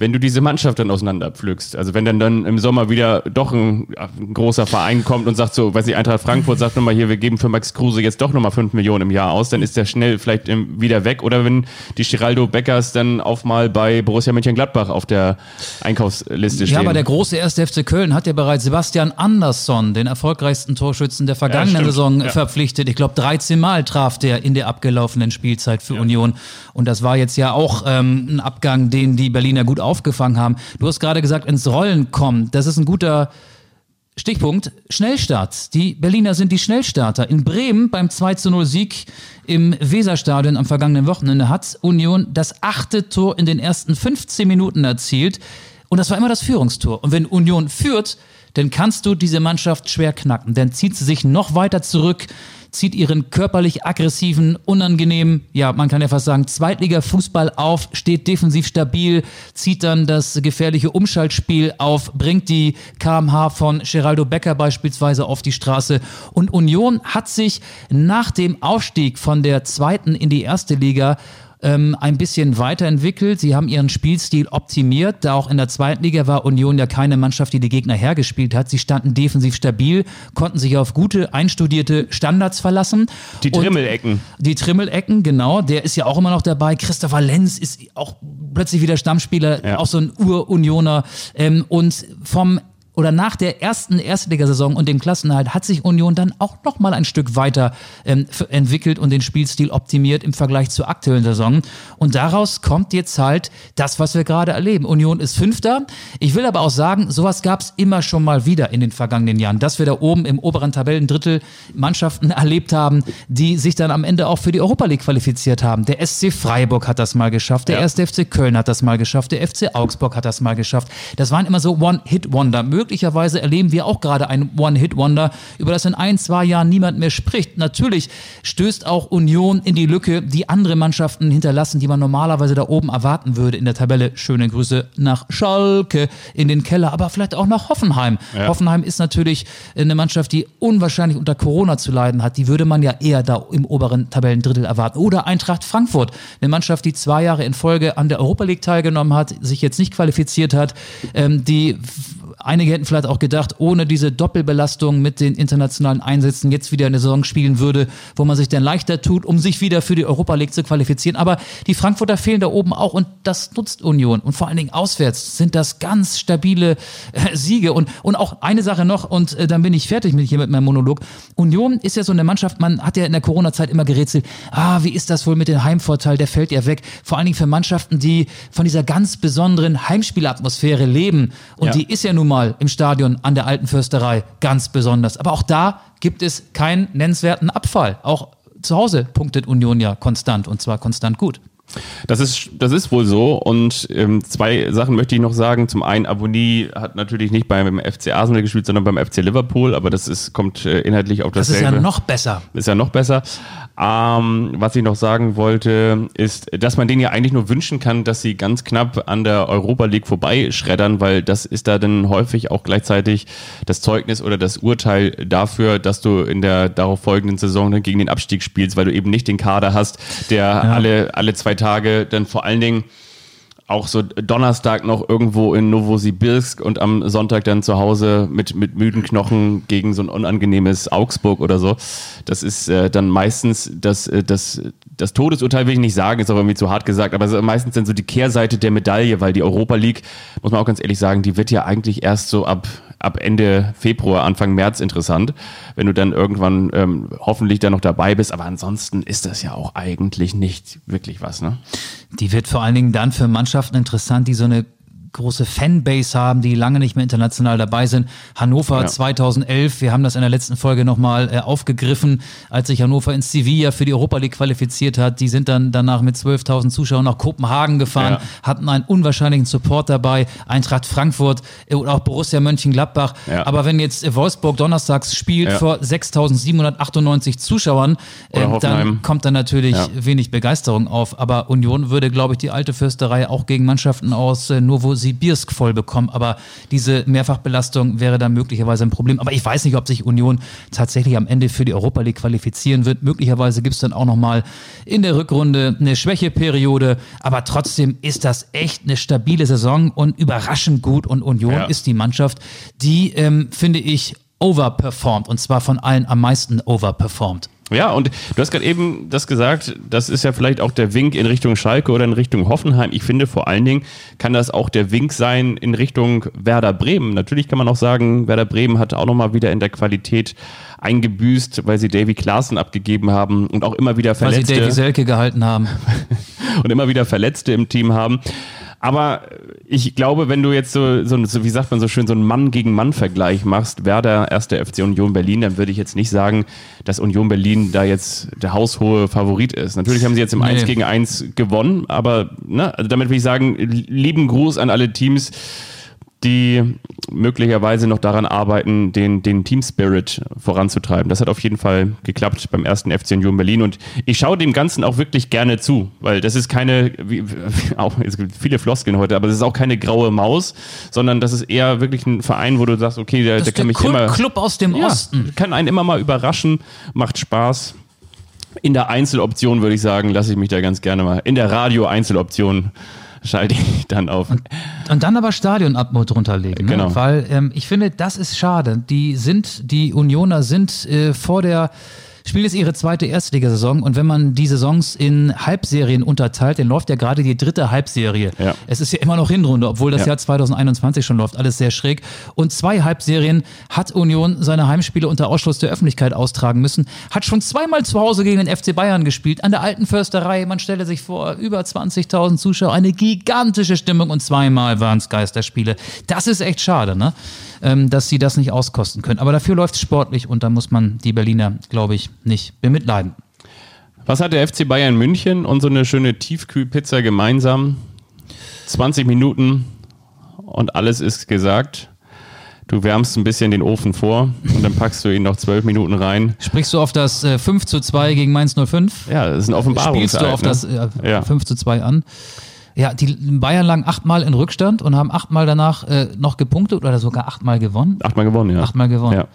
wenn du diese Mannschaft dann auseinanderpflückst. Also wenn dann dann im Sommer wieder doch ein, ein großer Verein kommt und sagt so, weiß nicht, Eintracht Frankfurt sagt nochmal hier, wir geben für Max Kruse jetzt doch nochmal 5 Millionen im Jahr aus, dann ist der schnell vielleicht wieder weg. Oder wenn die Geraldo Beckers dann auf mal bei Borussia Mönchengladbach auf der Einkaufsliste stehen. Ja, aber der große erste FC Köln hat ja bereits Sebastian Andersson, den erfolgreichsten Torschützen der vergangenen stimmt. Saison, Ja. verpflichtet. Ich glaube, 13 Mal traf der in der abgelaufenen Spielzeit für Union. Und das war jetzt ja auch ähm, ein Abgang, den die Berliner gut aufgefangen haben. Du hast gerade gesagt, ins Rollen kommen. Das ist ein guter Stichpunkt Schnellstarts. Die Berliner sind die Schnellstarter. In Bremen beim 2 zu 0 Sieg im Weserstadion am vergangenen Wochenende hat Union das achte Tor in den ersten 15 Minuten erzielt. Und das war immer das Führungstor. Und wenn Union führt, dann kannst du diese Mannschaft schwer knacken. Dann zieht sie sich noch weiter zurück zieht ihren körperlich aggressiven, unangenehmen, ja, man kann ja fast sagen, Zweitliga-Fußball auf, steht defensiv stabil, zieht dann das gefährliche Umschaltspiel auf, bringt die KMH von Geraldo Becker beispielsweise auf die Straße. Und Union hat sich nach dem Aufstieg von der zweiten in die erste Liga ähm, ein bisschen weiterentwickelt. Sie haben ihren Spielstil optimiert. Da auch in der zweiten Liga war Union ja keine Mannschaft, die die Gegner hergespielt hat. Sie standen defensiv stabil, konnten sich auf gute, einstudierte Standards verlassen. Die Trimmelecken. Die Trimmelecken, genau. Der ist ja auch immer noch dabei. Christopher Lenz ist auch plötzlich wieder Stammspieler, ja. auch so ein Ur-Unioner. Ähm, und vom oder nach der ersten Erstligasaison und dem Klassenhalt hat sich Union dann auch noch mal ein Stück weiter ähm, entwickelt und den Spielstil optimiert im Vergleich zur aktuellen Saison. Und daraus kommt jetzt halt das, was wir gerade erleben. Union ist Fünfter. Ich will aber auch sagen, sowas gab es immer schon mal wieder in den vergangenen Jahren, dass wir da oben im oberen Tabellendrittel Mannschaften erlebt haben, die sich dann am Ende auch für die Europa League qualifiziert haben. Der SC Freiburg hat das mal geschafft, der ja. 1. FC Köln hat das mal geschafft, der FC Augsburg hat das mal geschafft. Das waren immer so One-Hit-Wonder möglicherweise erleben wir auch gerade ein One-Hit-Wonder, über das in ein, zwei Jahren niemand mehr spricht. Natürlich stößt auch Union in die Lücke, die andere Mannschaften hinterlassen, die man normalerweise da oben erwarten würde in der Tabelle. Schöne Grüße nach Schalke in den Keller, aber vielleicht auch nach Hoffenheim. Ja. Hoffenheim ist natürlich eine Mannschaft, die unwahrscheinlich unter Corona zu leiden hat. Die würde man ja eher da im oberen Tabellendrittel erwarten. Oder Eintracht Frankfurt, eine Mannschaft, die zwei Jahre in Folge an der Europa League teilgenommen hat, sich jetzt nicht qualifiziert hat, ähm, die Einige hätten vielleicht auch gedacht, ohne diese Doppelbelastung mit den internationalen Einsätzen jetzt wieder eine Saison spielen würde, wo man sich dann leichter tut, um sich wieder für die Europa League zu qualifizieren. Aber die Frankfurter fehlen da oben auch und das nutzt Union. Und vor allen Dingen auswärts sind das ganz stabile äh, Siege. Und, und auch eine Sache noch, und äh, dann bin ich fertig mit hier mit meinem Monolog. Union ist ja so eine Mannschaft, man hat ja in der Corona-Zeit immer gerätselt, ah, wie ist das wohl mit dem Heimvorteil, der fällt ja weg. Vor allen Dingen für Mannschaften, die von dieser ganz besonderen Heimspielatmosphäre leben. Und ja. die ist ja nun mal im Stadion an der Alten Fürsterei ganz besonders. Aber auch da gibt es keinen nennenswerten Abfall. Auch zu Hause punktet Union ja konstant und zwar konstant gut. Das ist, das ist wohl so. Und ähm, zwei Sachen möchte ich noch sagen. Zum einen, Abonnie hat natürlich nicht beim FC Arsenal gespielt, sondern beim FC Liverpool. Aber das ist, kommt äh, inhaltlich auf dasselbe. Das ist ja noch besser. Ist ja noch besser. Ähm, was ich noch sagen wollte, ist, dass man denen ja eigentlich nur wünschen kann, dass sie ganz knapp an der Europa League vorbeischreddern, weil das ist da dann häufig auch gleichzeitig das Zeugnis oder das Urteil dafür, dass du in der darauf folgenden Saison dann gegen den Abstieg spielst, weil du eben nicht den Kader hast, der ja. alle, alle zwei Tage dann vor allen Dingen auch so Donnerstag noch irgendwo in Novosibirsk und am Sonntag dann zu Hause mit, mit müden Knochen gegen so ein unangenehmes Augsburg oder so. Das ist äh, dann meistens das, äh, das, das Todesurteil, will ich nicht sagen, ist aber irgendwie zu hart gesagt, aber meistens dann so die Kehrseite der Medaille, weil die Europa League, muss man auch ganz ehrlich sagen, die wird ja eigentlich erst so ab ab Ende Februar, Anfang März interessant, wenn du dann irgendwann ähm, hoffentlich da noch dabei bist. Aber ansonsten ist das ja auch eigentlich nicht wirklich was. Ne? Die wird vor allen Dingen dann für Mannschaften interessant, die so eine große Fanbase haben, die lange nicht mehr international dabei sind. Hannover ja. 2011, wir haben das in der letzten Folge nochmal äh, aufgegriffen, als sich Hannover in Sevilla für die Europa League qualifiziert hat. Die sind dann danach mit 12.000 Zuschauern nach Kopenhagen gefahren, ja. hatten einen unwahrscheinlichen Support dabei. Eintracht Frankfurt und auch Borussia Mönchengladbach. Ja. Aber wenn jetzt Wolfsburg donnerstags spielt vor 6.798 Zuschauern, äh, dann kommt da natürlich wenig Begeisterung auf. Aber Union würde, glaube ich, die alte Fürsterei auch gegen Mannschaften aus äh, Novo Novosibirsk voll bekommen. Aber diese Mehrfachbelastung wäre dann möglicherweise ein Problem. Aber ich weiß nicht, ob sich Union tatsächlich am Ende für die Europa League qualifizieren wird. Möglicherweise gibt es dann auch nochmal in der Rückrunde eine Schwächeperiode. Aber trotzdem ist das echt eine stabile Saison und überraschend gut. Und Union ja. ist die Mannschaft, die, ähm, finde ich, overperformt. Und zwar von allen am meisten overperformt. Ja, und du hast gerade eben das gesagt, das ist ja vielleicht auch der Wink in Richtung Schalke oder in Richtung Hoffenheim. Ich finde vor allen Dingen kann das auch der Wink sein in Richtung Werder Bremen. Natürlich kann man auch sagen, Werder Bremen hat auch nochmal wieder in der Qualität eingebüßt, weil sie Davy Klaassen abgegeben haben und auch immer wieder Verletzte. Weil sie Davy Selke gehalten haben. und immer wieder Verletzte im Team haben. Aber ich glaube, wenn du jetzt so, so, so, wie sagt man so schön, so einen Mann gegen Mann-Vergleich machst, wer der erste FC Union Berlin, dann würde ich jetzt nicht sagen, dass Union Berlin da jetzt der haushohe Favorit ist. Natürlich haben sie jetzt im Nee. 1 gegen 1 gewonnen, aber ne, also damit will ich sagen, lieben Gruß an alle Teams, die möglicherweise noch daran arbeiten, den, den Team Spirit voranzutreiben. Das hat auf jeden Fall geklappt beim ersten FC Union Berlin und ich schaue dem Ganzen auch wirklich gerne zu, weil das ist keine, wie, auch, es gibt viele Floskeln heute, aber das ist auch keine graue Maus, sondern das ist eher wirklich ein Verein, wo du sagst, okay, der, Das der kann der mich immer... Club aus dem Ja, Osten. kann einen immer mal überraschen, macht Spaß. In der Einzeloption würde ich sagen, lasse ich mich da ganz gerne mal. In der Radio-Einzeloption schalte ich dann auf. Und dann aber Stadionatmo drunter legen. Ne? Genau. Weil ähm, ich finde, das ist schade. Die sind, die Unioner sind äh, vor der spielen jetzt ihre zweite Erstligasaison und wenn man die Saisons in Halbserien unterteilt, dann läuft ja gerade die dritte Halbserie. Ja. Es ist ja immer noch Hinrunde, obwohl das Ja. Jahr 2021 schon läuft, alles sehr schräg. Und zwei Halbserien hat Union seine Heimspiele unter Ausschluss der Öffentlichkeit austragen müssen, hat schon zweimal zu Hause gegen den FC Bayern gespielt, an der alten Försterei. Man stelle sich vor, über 20.000 Zuschauer, eine gigantische Stimmung und zweimal waren es Geisterspiele. Das ist echt schade, ne? Ähm, dass sie das nicht auskosten können. Aber dafür läuft es sportlich und da muss man die Berliner, glaube ich, nicht bemitleiden. Was hat der FC Bayern München und so eine schöne Tiefkühlpizza gemeinsam? 20 Minuten und alles ist gesagt. Du wärmst ein bisschen den Ofen vor und dann packst du ihn noch 12 Minuten rein. Sprichst du auf das äh, 5 zu 2 gegen Mainz 05? Ja, das ist ein Offenbarungseid. Spielst du auf ne? das äh, Ja. 5 zu 2 an? Ja, die Bayern lagen achtmal in Rückstand und haben achtmal danach äh, noch gepunktet oder sogar achtmal gewonnen. Achtmal gewonnen, ja. Achtmal gewonnen. Ja.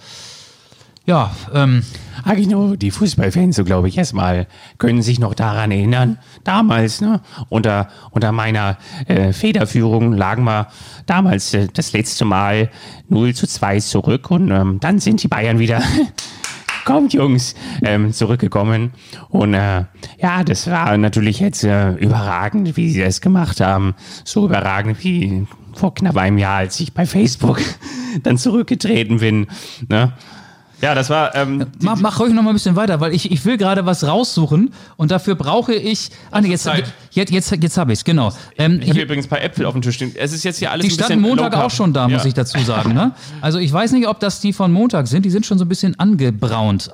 Ja, ähm, Agino, die Fußballfans, so glaube ich, erstmal können sich noch daran erinnern. Damals, ne, unter, unter meiner äh, Federführung lagen wir damals äh, das letzte Mal 0 zu 2 zurück und ähm, dann sind die Bayern wieder. Kommt, Jungs, ähm, zurückgekommen. Und äh, ja, das war natürlich jetzt äh, überragend, wie sie das gemacht haben. So überragend wie vor knapp einem Jahr, als ich bei Facebook dann zurückgetreten bin. Ne? Ja, das war. Ähm, mach, mach ruhig noch mal ein bisschen weiter, weil ich, ich will gerade was raussuchen und dafür brauche ich. Ah, nee, jetzt, Zeit. jetzt, jetzt, jetzt habe ich es, genau. Ähm, Ich habe übrigens ein paar Äpfel auf dem Tisch stehen. Es ist jetzt hier alles Die ein bisschen standen Montag auch schon da, muss Ja. ich dazu sagen. Ne? Also ich weiß nicht, ob das die von Montag sind. Die sind schon so ein bisschen angebraunt,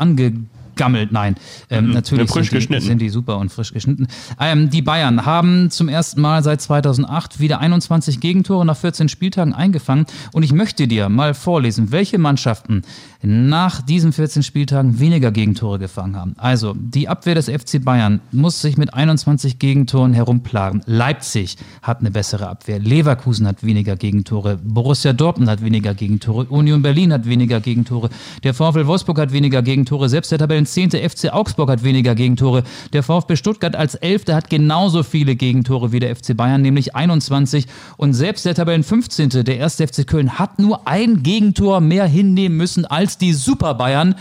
angegammelt. Nein, ähm, natürlich Ne, frisch sind, die, sind die super und frisch geschnitten. Ähm, die Bayern haben zum ersten Mal seit 2008 wieder 21 Gegentore nach 14 Spieltagen eingefangen. Und ich möchte dir mal vorlesen, welche Mannschaften nach diesen 14 Spieltagen weniger Gegentore gefangen haben. Also die Abwehr des FC Bayern muss sich mit 21 Gegentoren herumplagen. Leipzig hat eine bessere Abwehr. Leverkusen hat weniger Gegentore. Borussia Dortmund hat weniger Gegentore. Union Berlin hat weniger Gegentore. Der VfL Wolfsburg hat weniger Gegentore. Selbst der Tabellenzehnte FC Augsburg hat weniger Gegentore. Der VfB Stuttgart als Elfter hat genauso viele Gegentore wie der FC Bayern, nämlich 21. Und selbst der Tabellenfünfzehnte, der erste FC Köln, hat nur ein Gegentor mehr hinnehmen müssen als die Super Bayern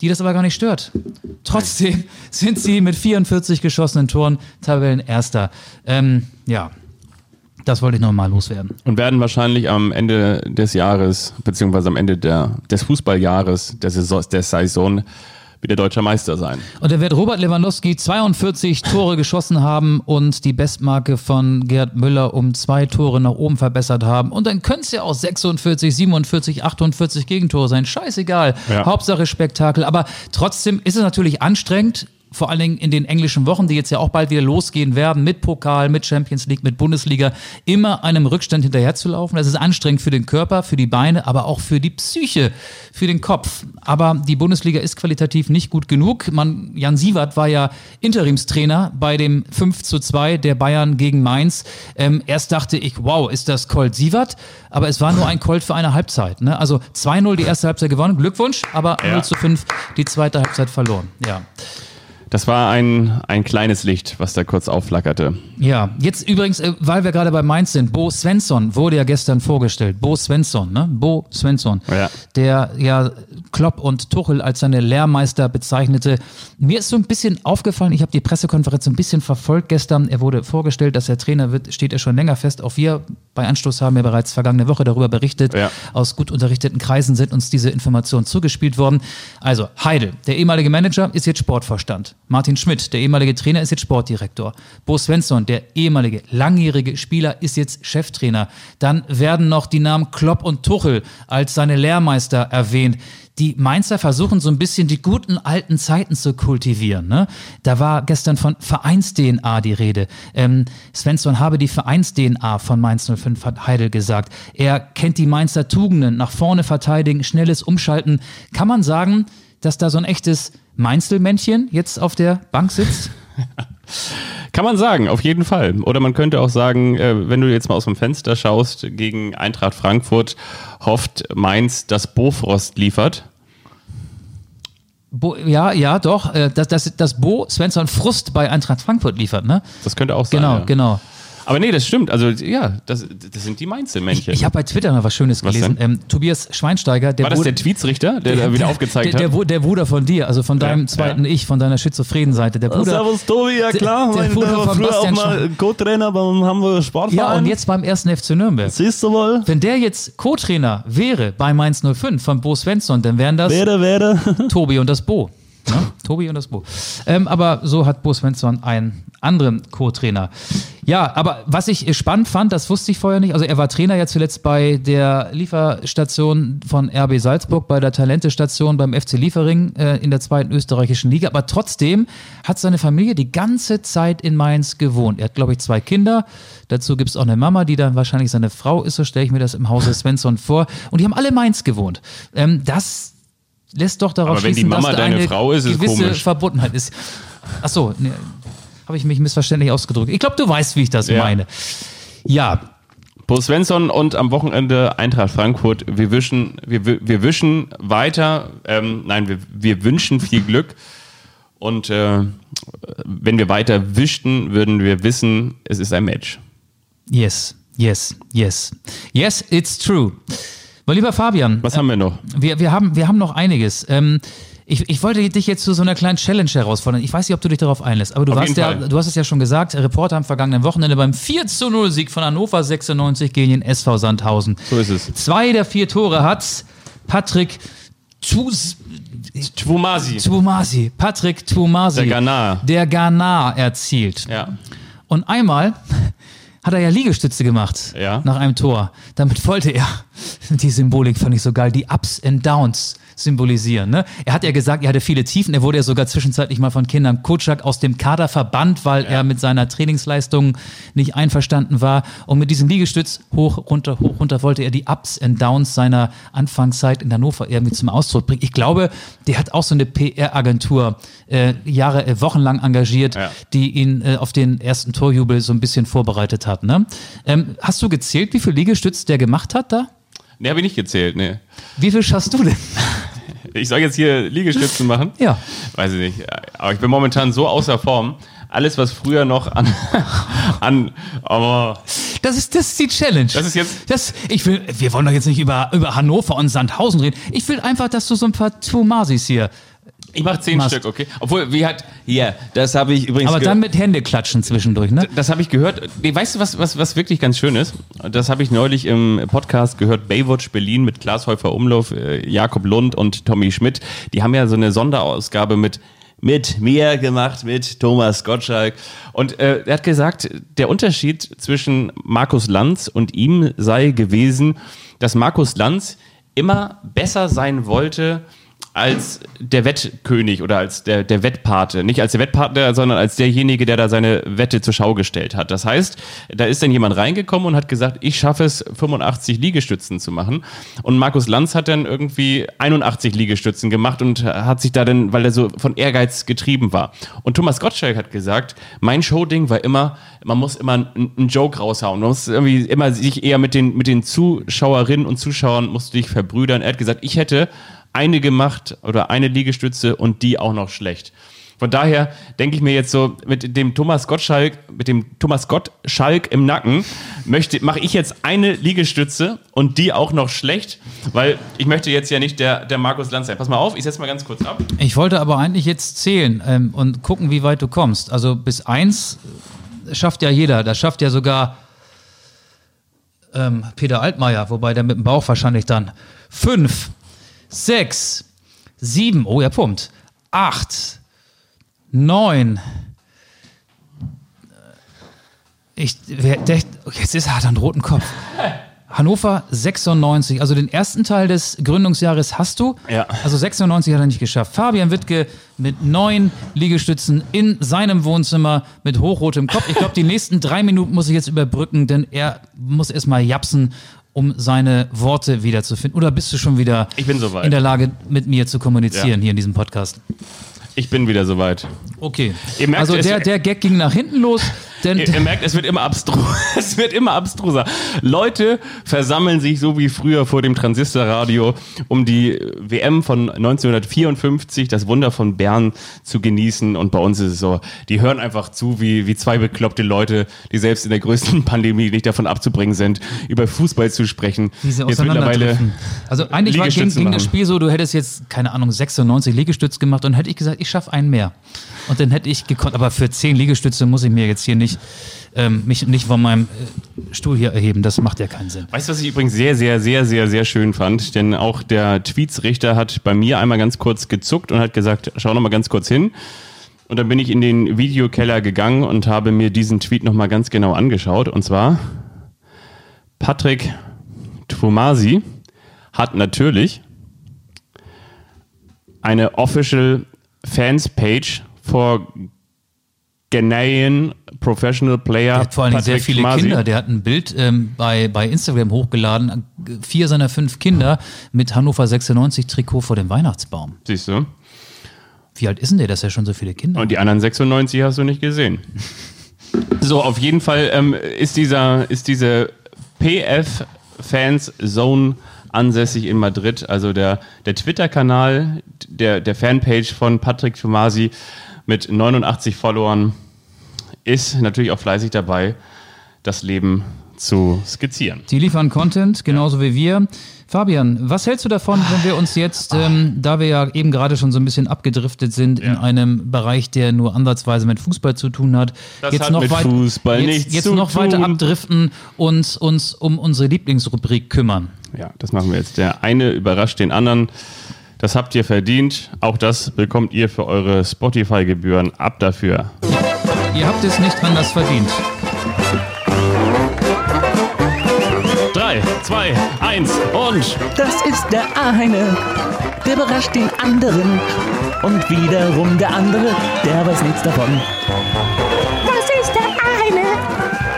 die das aber gar nicht stört. Trotzdem sind sie mit 44 geschossenen Toren Tabellenerster. Ähm, ja, das wollte ich noch mal loswerden. Und werden wahrscheinlich am Ende des Jahres, beziehungsweise am Ende der, des Fußballjahres, der Saison, der Saison, wieder deutscher Meister sein. Und da wird Robert Lewandowski 42 Tore geschossen haben und die Bestmarke von Gerd Müller um zwei Tore nach oben verbessert haben. Und dann können es ja auch 46, 47, 48 Gegentore sein. Scheißegal. Ja. Hauptsache Spektakel. Aber trotzdem ist es natürlich anstrengend. Vor allen Dingen in den englischen Wochen, die jetzt ja auch bald wieder losgehen werden, mit Pokal, mit Champions League, mit Bundesliga, immer einem Rückstand hinterherzulaufen. Das ist anstrengend für den Körper, für die Beine, aber auch für die Psyche, für den Kopf. Aber die Bundesliga ist qualitativ nicht gut genug. Man, Jan Sievert war ja Interimstrainer bei dem 5 zu 2 der Bayern gegen Mainz. Ähm, erst dachte ich, wow, ist das Colt Sievert? Aber es war nur ein Colt für eine Halbzeit. Ne? Also 2-0 die erste Halbzeit gewonnen, Glückwunsch, aber Ja. 0 zu 5 die zweite Halbzeit verloren. Ja. Das war ein, ein kleines Licht, was da kurz aufflackerte. Ja, jetzt übrigens, äh, weil wir gerade bei Mainz sind, Bo Svensson wurde ja gestern vorgestellt. Bo Svensson, ne? Bo Svensson. Ja. Der ja Klopp und Tuchel als seine Lehrmeister bezeichnete. Mir ist so ein bisschen aufgefallen, ich habe die Pressekonferenz so ein bisschen verfolgt gestern. Er wurde vorgestellt, dass er Trainer wird, steht er schon länger fest. Auch wir bei Anstoß haben ja bereits vergangene Woche darüber berichtet. Ja. Aus gut unterrichteten Kreisen sind uns diese Informationen zugespielt worden. Also, Heidel, der ehemalige Manager, ist jetzt Sportvorstand. Martin Schmidt, der ehemalige Trainer, ist jetzt Sportdirektor. Bo Svensson, der ehemalige langjährige Spieler, ist jetzt Cheftrainer. Dann werden noch die Namen Klopp und Tuchel als seine Lehrmeister erwähnt. Die Mainzer versuchen so ein bisschen die guten alten Zeiten zu kultivieren. Ne? Da war gestern von Vereins-DNA die Rede. Ähm, Svensson habe die Vereins-DNA von Mainz 05, hat Heidel gesagt. Er kennt die Mainzer Tugenden, nach vorne verteidigen, schnelles Umschalten. Kann man sagen, dass da so ein echtes Mainzelmännchen jetzt auf der Bank sitzt? Kann man sagen, auf jeden Fall. Oder man könnte auch sagen, äh, wenn du jetzt mal aus dem Fenster schaust, gegen Eintracht Frankfurt hofft Mainz, dass Bofrost liefert. Bo, ja, ja, doch. Äh, dass, dass, dass Bo Svensson Frust bei Eintracht Frankfurt liefert, ne? Das könnte auch sein. Genau, ja. genau. Aber nee, das stimmt. Also ja, das, das sind die Mainzelmännchen. Ich, ich habe bei Twitter noch was Schönes Was gelesen. Ähm, Tobias Schweinsteiger, der War das der Tweetsrichter, der da wieder aufgezeigt der, der, hat? Der Bruder von dir, also von deinem Ja, zweiten ja. Ich, von deiner schizophrenen Seite. Der Bruder, Servus Tobi, ja Der- klar, der mein, Bruder der war früher auch Bastian mal Co-Trainer beim Hamburger Sportverein. ja, und jetzt beim ersten FC Nürnberg. Siehst du wohl? Wenn der jetzt Co-Trainer wäre bei Mainz 05 von Bo Svensson, dann wären das Werde, werde. Tobi und das Bo. Ne? Tobi und das Bo. Ähm, aber so hat Bo Svensson einen anderen Co-Trainer. Ja, aber was ich spannend fand, das wusste ich vorher nicht. Also er war Trainer ja zuletzt bei der Lieferstation von RB Salzburg, bei der Talentestation beim FC Liefering äh, in der zweiten österreichischen Liga. Aber trotzdem hat seine Familie die ganze Zeit in Mainz gewohnt. Er hat, glaube ich, zwei Kinder. Dazu gibt es auch eine Mama, die dann wahrscheinlich seine Frau ist. So stelle ich mir das im Hause Svensson vor. Und die haben alle in Mainz gewohnt. Ähm, das lässt doch darauf Aber wenn die schließen, Mama dass da deine eine Frau ist, ist gewisse komisch. Verbundenheit ist. Ach so, ne, habe ich mich missverständlich ausgedrückt. Ich glaube, du weißt, wie ich das Ja. meine. Ja, Bo Svensson und am Wochenende Eintracht Frankfurt. Wir wischen, wir, wi- wir wischen weiter. Ähm, nein, wir, wir wünschen viel Glück. Und äh, wenn wir weiter wischten, würden wir wissen, es ist ein Match. yes, yes, yes. Yes, it's true. Mein lieber Fabian, Was haben wir noch? wir, wir, haben, wir haben noch einiges. Ähm, ich, ich wollte dich jetzt zu so einer kleinen Challenge herausfordern. Ich weiß nicht, ob du dich darauf einlässt, aber du, warst ja, du hast es ja schon gesagt, Reporter am vergangenen Wochenende beim 4 zu 0 Sieg von Hannover 96 gegen den SV Sandhausen. So ist es. Zwei der vier Tore hat Patrick Tus, Twumasi. Tuomasi, Patrick Tuomasi, Der Ghana. der Ghana erzielt. Ja. Und einmal hat er ja Liegestütze gemacht Ja. nach einem Tor. Damit wollte er, die Symbolik fand ich so geil, die Ups and Downs symbolisieren. Ne? Er hat ja gesagt, er hatte viele Tiefen. Er wurde ja sogar zwischenzeitlich mal von Kindern Kutschak aus dem Kader verbannt, weil er mit seiner Trainingsleistung nicht einverstanden war. Und mit diesem Liegestütz hoch, runter, hoch, runter wollte er die Ups and Downs seiner Anfangszeit in Hannover irgendwie zum Ausdruck bringen. Ich glaube, der hat auch so eine PR-Agentur äh, Jahre, äh, wochenlang engagiert, Ja. die ihn äh, auf den ersten Torjubel so ein bisschen vorbereitet hat. Ne? Ähm, hast du gezählt, wie viel Liegestütz der gemacht hat da? Nee, habe ich nicht gezählt. Nee. Wie viel schaffst du denn? Ich soll jetzt hier Liegestützen machen? Ja. Weiß ich nicht. Aber ich bin momentan so außer Form. Alles, was früher noch an. an aber Das ist, das ist die Challenge. Das ist jetzt- Das, ich will, wir wollen doch jetzt nicht über, über Hannover und Sandhausen reden. Ich will einfach, dass du so ein paar Tuomasis hier. Ich mache zehn Machst. Stück, okay? Obwohl, wie hat. Hier, das habe ich übrigens. Aber dann mit Hände klatschen zwischendurch, ne? Das habe ich gehört. Nee, weißt du, was, was, was wirklich ganz schön ist? Das habe ich neulich im Podcast gehört. Baywatch Berlin mit Klaas Häufer Umlauf, äh, Jakob Lund und Tommy Schmidt. Die haben ja so eine Sonderausgabe mit mit mir gemacht, mit Thomas Gottschalk. Und äh, er hat gesagt, der Unterschied zwischen Markus Lanz und ihm sei gewesen, dass Markus Lanz immer besser sein wollte als der Wettkönig oder als der, der Wettpate. Nicht als der Wettpartner, sondern als derjenige, der da seine Wette zur Schau gestellt hat. Das heißt, da ist dann jemand reingekommen und hat gesagt, ich schaffe es, 85 Liegestützen zu machen. Und Markus Lanz hat dann irgendwie 81 Liegestützen gemacht und hat sich da dann, weil er so von Ehrgeiz getrieben war. Und Thomas Gottschalk hat gesagt, mein Showding war immer, man muss immer einen, Joke raushauen. Man muss irgendwie immer sich eher mit den, mit den Zuschauerinnen und Zuschauern musst du dich verbrüdern. Er hat gesagt, ich hätte eine gemacht oder eine Liegestütze und die auch noch schlecht. Von daher denke ich mir jetzt so, mit dem Thomas Gottschalk, mit dem Thomas Gottschalk im Nacken, möchte, mache ich jetzt eine Liegestütze und die auch noch schlecht, weil ich möchte jetzt ja nicht der, der Markus Lanz sein. Pass mal auf, ich setze mal ganz kurz ab. Ich wollte aber eigentlich jetzt zählen ähm, und gucken, wie weit du kommst. Also bis eins schafft ja jeder. Das schafft ja sogar ähm, Peter Altmaier, wobei der mit dem Bauch wahrscheinlich dann fünf, sechs, sieben, oh, er pumpt, acht, Neun. Ich, wer, der, jetzt ist, hat er einen roten Kopf. Hannover 96, also den ersten Teil des Gründungsjahres hast du. Ja. Also 96 hat er nicht geschafft. Fabian Wittke mit neun Liegestützen in seinem Wohnzimmer mit hochrotem Kopf. Ich glaube, die nächsten drei Minuten muss ich jetzt überbrücken, denn er muss erstmal japsen, um seine Worte wiederzufinden. Oder bist du schon wieder Ich bin soweit. in der Lage, mit mir zu kommunizieren Ja. hier in diesem Podcast? Ich bin wieder soweit. Okay. Ihr merkt, also der, der Gag ging nach hinten los, denn Ihr, ihr merkt, es wird immer abstrus. Es wird immer abstruser. Leute versammeln sich so wie früher vor dem Transistorradio, um die WM von 1954, das Wunder von Bern, zu genießen. Und bei uns ist es so, die hören einfach zu, wie, wie zwei bekloppte Leute, die selbst in der größten Pandemie nicht davon abzubringen sind, über Fußball zu sprechen. Diese mittlerweile. Also eigentlich war, ging, ging das. Spiel so, du hättest jetzt, keine Ahnung, 96 Liegestütze gemacht und hätte ich gesagt, ich schaffe einen mehr. Und dann hätte ich gekonnt, aber für 10 Liegestütze muss ich mir jetzt hier nicht, ähm, mich nicht von meinem äh, Stuhl hier erheben. Das macht ja keinen Sinn. Weißt du, was ich übrigens sehr, sehr, sehr, sehr, sehr schön fand? Denn auch der Tweetsrichter hat bei mir einmal ganz kurz gezuckt und hat gesagt, schau noch mal ganz kurz hin. Und dann bin ich in den Videokeller gegangen und habe mir diesen Tweet noch mal ganz genau angeschaut. Und zwar, Patrick Twumasi hat natürlich eine Official Fans Page for Ghanaian Professional Player. Der hat vor allem sehr viele Twumasi. Kinder. Der hat ein Bild ähm, bei, bei Instagram hochgeladen. Vier seiner fünf Kinder mit Hannover 96 Trikot vor dem Weihnachtsbaum. Siehst du? Wie alt ist denn der, dass er schon so viele Kinder Und die anderen 96 hast du nicht gesehen. So, auf jeden Fall ähm, ist, dieser, ist diese PF Fans Zone ansässig in Madrid. Also der, der Twitter-Kanal der, der Fanpage von Patrick Tomasi mit 89 Followern ist natürlich auch fleißig dabei, das Leben zu skizzieren. Die liefern Content, genauso wie wir. Fabian, was hältst du davon, wenn wir uns jetzt, ähm, da wir ja eben gerade schon so ein bisschen abgedriftet sind in Ja. einem Bereich, der nur ansatzweise mit Fußball zu tun hat, Das jetzt hat noch, weit- jetzt, jetzt noch weiter abdriften und uns um unsere Lieblingsrubrik kümmern? Ja, das machen wir jetzt. Der eine überrascht den anderen. Das habt ihr verdient. Auch das bekommt ihr für eure Spotify-Gebühren. Ab dafür. Ihr habt es nicht anders verdient. Drei, zwei, eins und Das ist der eine, der überrascht den anderen. Und wiederum der andere, der weiß nichts davon. Das ist der eine,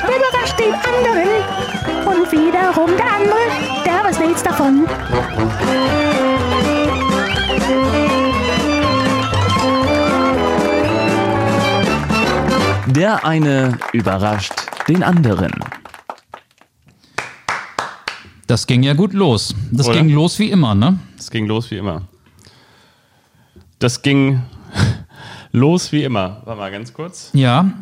der überrascht den anderen. Und wiederum der andere, der weiß nichts davon. Der eine überrascht den anderen. Das ging ja gut los. Das Oder? ging los wie immer, ne? es ging los wie immer. Das ging los wie immer. Warte mal ganz kurz. Ja.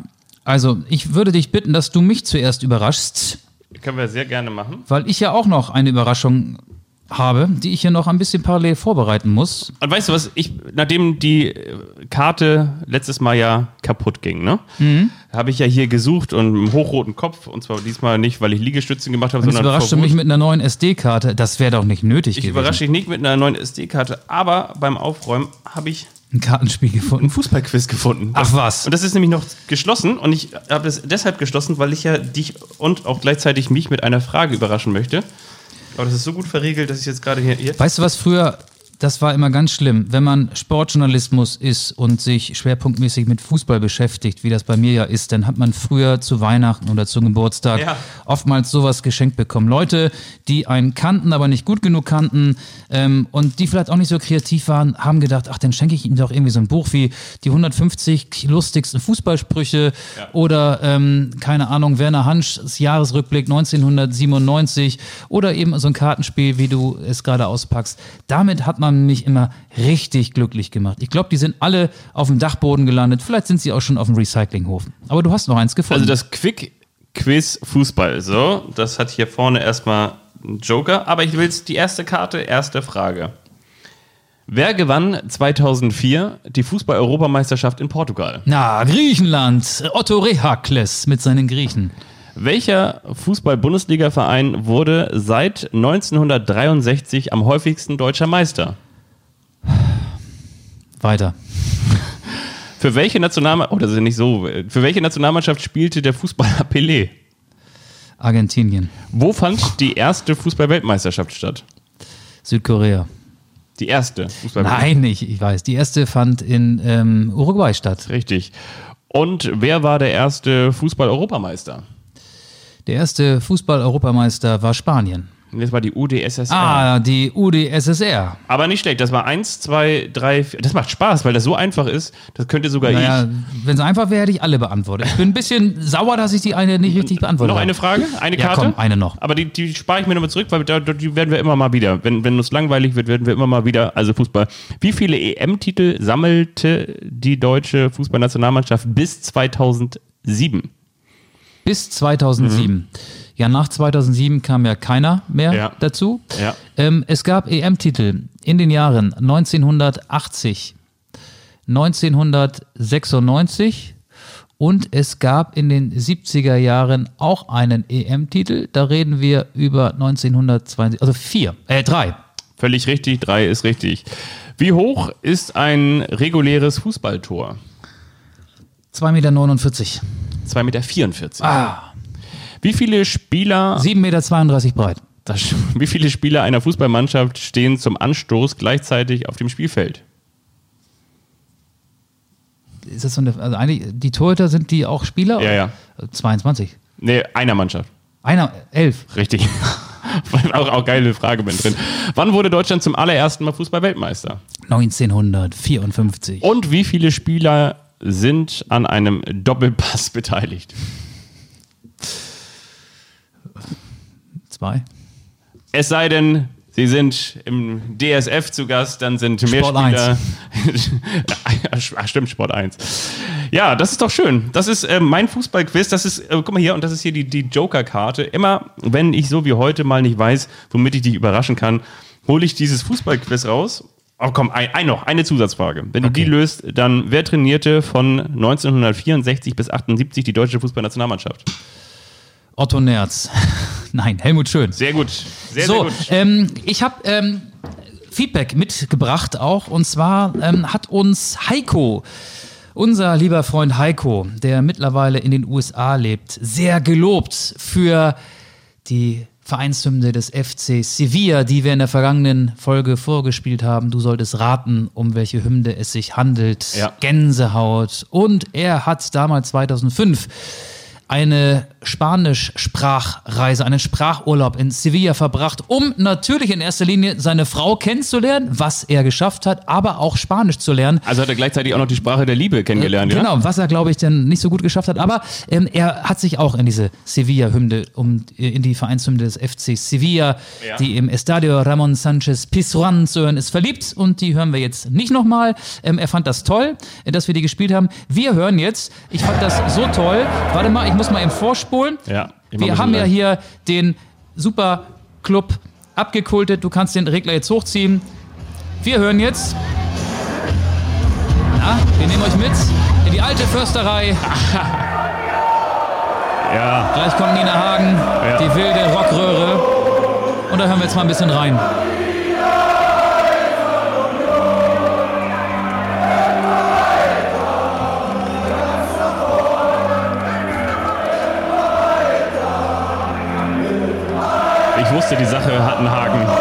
Also, ich würde dich bitten, dass du mich zuerst überraschst, Können wir sehr gerne machen. weil ich ja auch noch eine Überraschung habe, die ich hier noch ein bisschen parallel vorbereiten muss. Und weißt du was, ich, nachdem die äh, Karte letztes Mal ja kaputt ging, ne? Mhm. Habe ich ja hier gesucht und einem hochroten Kopf. Und zwar diesmal nicht, weil ich Liegestützen gemacht habe, sondern überrascht du mich mit einer neuen SD-Karte. Das wäre doch nicht nötig Ich gewesen. überrasche dich nicht mit einer neuen SD-Karte, aber beim Aufräumen habe ich Ein Kartenspiel ein gefunden. Fußballquiz gefunden. Ach was. Und das ist nämlich noch geschlossen und ich habe es deshalb geschlossen, weil ich ja dich und auch gleichzeitig mich mit einer Frage überraschen möchte. Aber das ist so gut verriegelt, dass ich jetzt gerade hier, hier Weißt du, was früher, das war immer ganz schlimm, wenn man Sportjournalismus ist und sich schwerpunktmäßig mit Fußball beschäftigt, wie das bei mir ja ist, dann hat man früher zu Weihnachten oder zum Geburtstag Ja. oftmals sowas geschenkt bekommen. Leute, die einen kannten, aber nicht gut genug kannten ähm, und die vielleicht auch nicht so kreativ waren, haben gedacht, ach, dann schenke ich ihm doch irgendwie so ein Buch wie die 150 lustigsten Fußballsprüche oder, ähm, keine Ahnung, Werner Hanschs Jahresrückblick 1997 oder eben so ein Kartenspiel, wie du es gerade auspackst. Damit hat man mich immer richtig glücklich gemacht. Ich glaube, die sind alle auf dem Dachboden gelandet. Vielleicht sind sie auch schon auf dem Recyclinghof. Aber du hast noch eins gefunden. Also das Quick Quiz Fußball. So, das hat hier vorne erstmal einen Joker, aber ich will jetzt die erste Karte, erste Frage. Wer gewann 2004 die Fußball-Europameisterschaft in Portugal? Na, Griechenland. Otto Rehakles mit seinen Griechen. Welcher Fußball-Bundesliga-Verein wurde seit 1963 am häufigsten deutscher Meister? Weiter. Für welche Nationalmannschaft, oh, das ist ja nicht so, für welche Nationalmannschaft spielte der Fußballer Pelé? Argentinien, Wo fand die erste Fußball-Weltmeisterschaft statt? Südkorea. Die erste Fußball Nein, nicht, ich weiß. Die erste fand in ähm, Uruguay statt. Richtig. Und wer war der erste Fußball-Europameister? Der erste Fußball-Europameister war Spanien. Das war die UdSSR. Ah, die UdSSR. Aber nicht schlecht, das war eins, zwei, drei, vier. Das macht Spaß, weil das so einfach ist. Das könnte sogar Naja, wenn es einfach wäre, hätte ich alle beantwortet. Ich bin ein bisschen sauer, dass ich die eine nicht richtig ich. beantwortet Noch habe. eine Frage? Eine Ja, Karte? komm, eine noch. Aber die, die spare ich mir nochmal zurück, weil da, die werden wir immer mal wieder. Wenn, wenn uns langweilig wird, werden wir immer mal wieder. Also Fußball. Wie viele EM-Titel sammelte die deutsche Fußballnationalmannschaft bis 2007? Bis 2007. Ja, nach 2007 kam ja keiner mehr Ja. dazu. Ja. Ähm, es gab EM-Titel in den Jahren 1980, 1996 und es gab in den 70er Jahren auch einen EM-Titel. Da reden wir über 1972, also vier, äh, drei. Völlig richtig, drei ist richtig. Wie hoch ist ein reguläres Fußballtor? 2,49 Meter. 2,44 Meter. Ah, Wie viele Spieler 7,32 Meter breit. Das, wie viele Spieler einer Fußballmannschaft stehen zum Anstoß gleichzeitig auf dem Spielfeld? Ist das so eine, also eigentlich, die Torhüter sind die auch Spieler? Ja, ja. 22. Nee, einer Mannschaft. Einer, elf. Richtig. auch, auch geile Frage mit drin. Wann wurde Deutschland zum allerersten Mal Fußball-Weltmeister? 1954. Und wie viele Spieler sind an einem Doppelpass beteiligt? Zwei. Es sei denn, Sie sind im DSF zu Gast, dann sind mehr Sport Spieler. Ach, stimmt, Sport 1. Ja, das ist doch schön. Das ist äh, mein Fußballquiz. Das ist, äh, guck mal hier, und das ist hier die, die Joker-Karte. Immer, wenn ich so wie heute mal nicht weiß, womit ich dich überraschen kann, hole ich dieses Fußballquiz raus. Oh komm, ein, ein noch, eine Zusatzfrage. Wenn du die löst, dann wer trainierte von 1964 bis 78 die deutsche Fußballnationalmannschaft? Otto Nerz. Nein, Helmut Schön. Sehr gut. Sehr, so, sehr gut. Ähm, ich habe ähm, Feedback mitgebracht auch. Und zwar ähm, hat uns Heiko, unser lieber Freund Heiko, der mittlerweile in den USA lebt, sehr gelobt für die Vereinshymne des FC Sevilla, die wir in der vergangenen Folge vorgespielt haben. Du solltest raten, um welche Hymne es sich handelt. Ja. Gänsehaut. Und er hat damals 2005 eine Spanisch-Sprachreise, einen Sprachurlaub in Sevilla verbracht, um natürlich in erster Linie seine Frau kennenzulernen, was er geschafft hat, aber auch Spanisch zu lernen. Also hat er gleichzeitig auch noch die Sprache der Liebe kennengelernt, ja? Genau, was er, glaube ich, dann nicht so gut geschafft hat. Aber ähm, er hat sich auch in diese Sevilla-Hymne, um, in die Vereinshymne des FC Sevilla, Ja. die im Estadio Ramon Sanchez Pizjuan zu hören ist, verliebt. Und die hören wir jetzt nicht nochmal. Ähm, er fand das toll, äh, dass wir die gespielt haben. Wir hören jetzt, ich fand das so toll. Warte mal, ich muss mal eben vorspulen. Ja, Wir haben ja hier den Super Club abgekultet. Du kannst den Regler jetzt hochziehen. Wir hören jetzt. Na, wir nehmen euch mit in die alte Försterei. Ja. Gleich kommt Nina Hagen, Ja. die wilde Rockröhre. Und da hören wir jetzt mal ein bisschen rein. Wusste, die Sache hat einen Haken.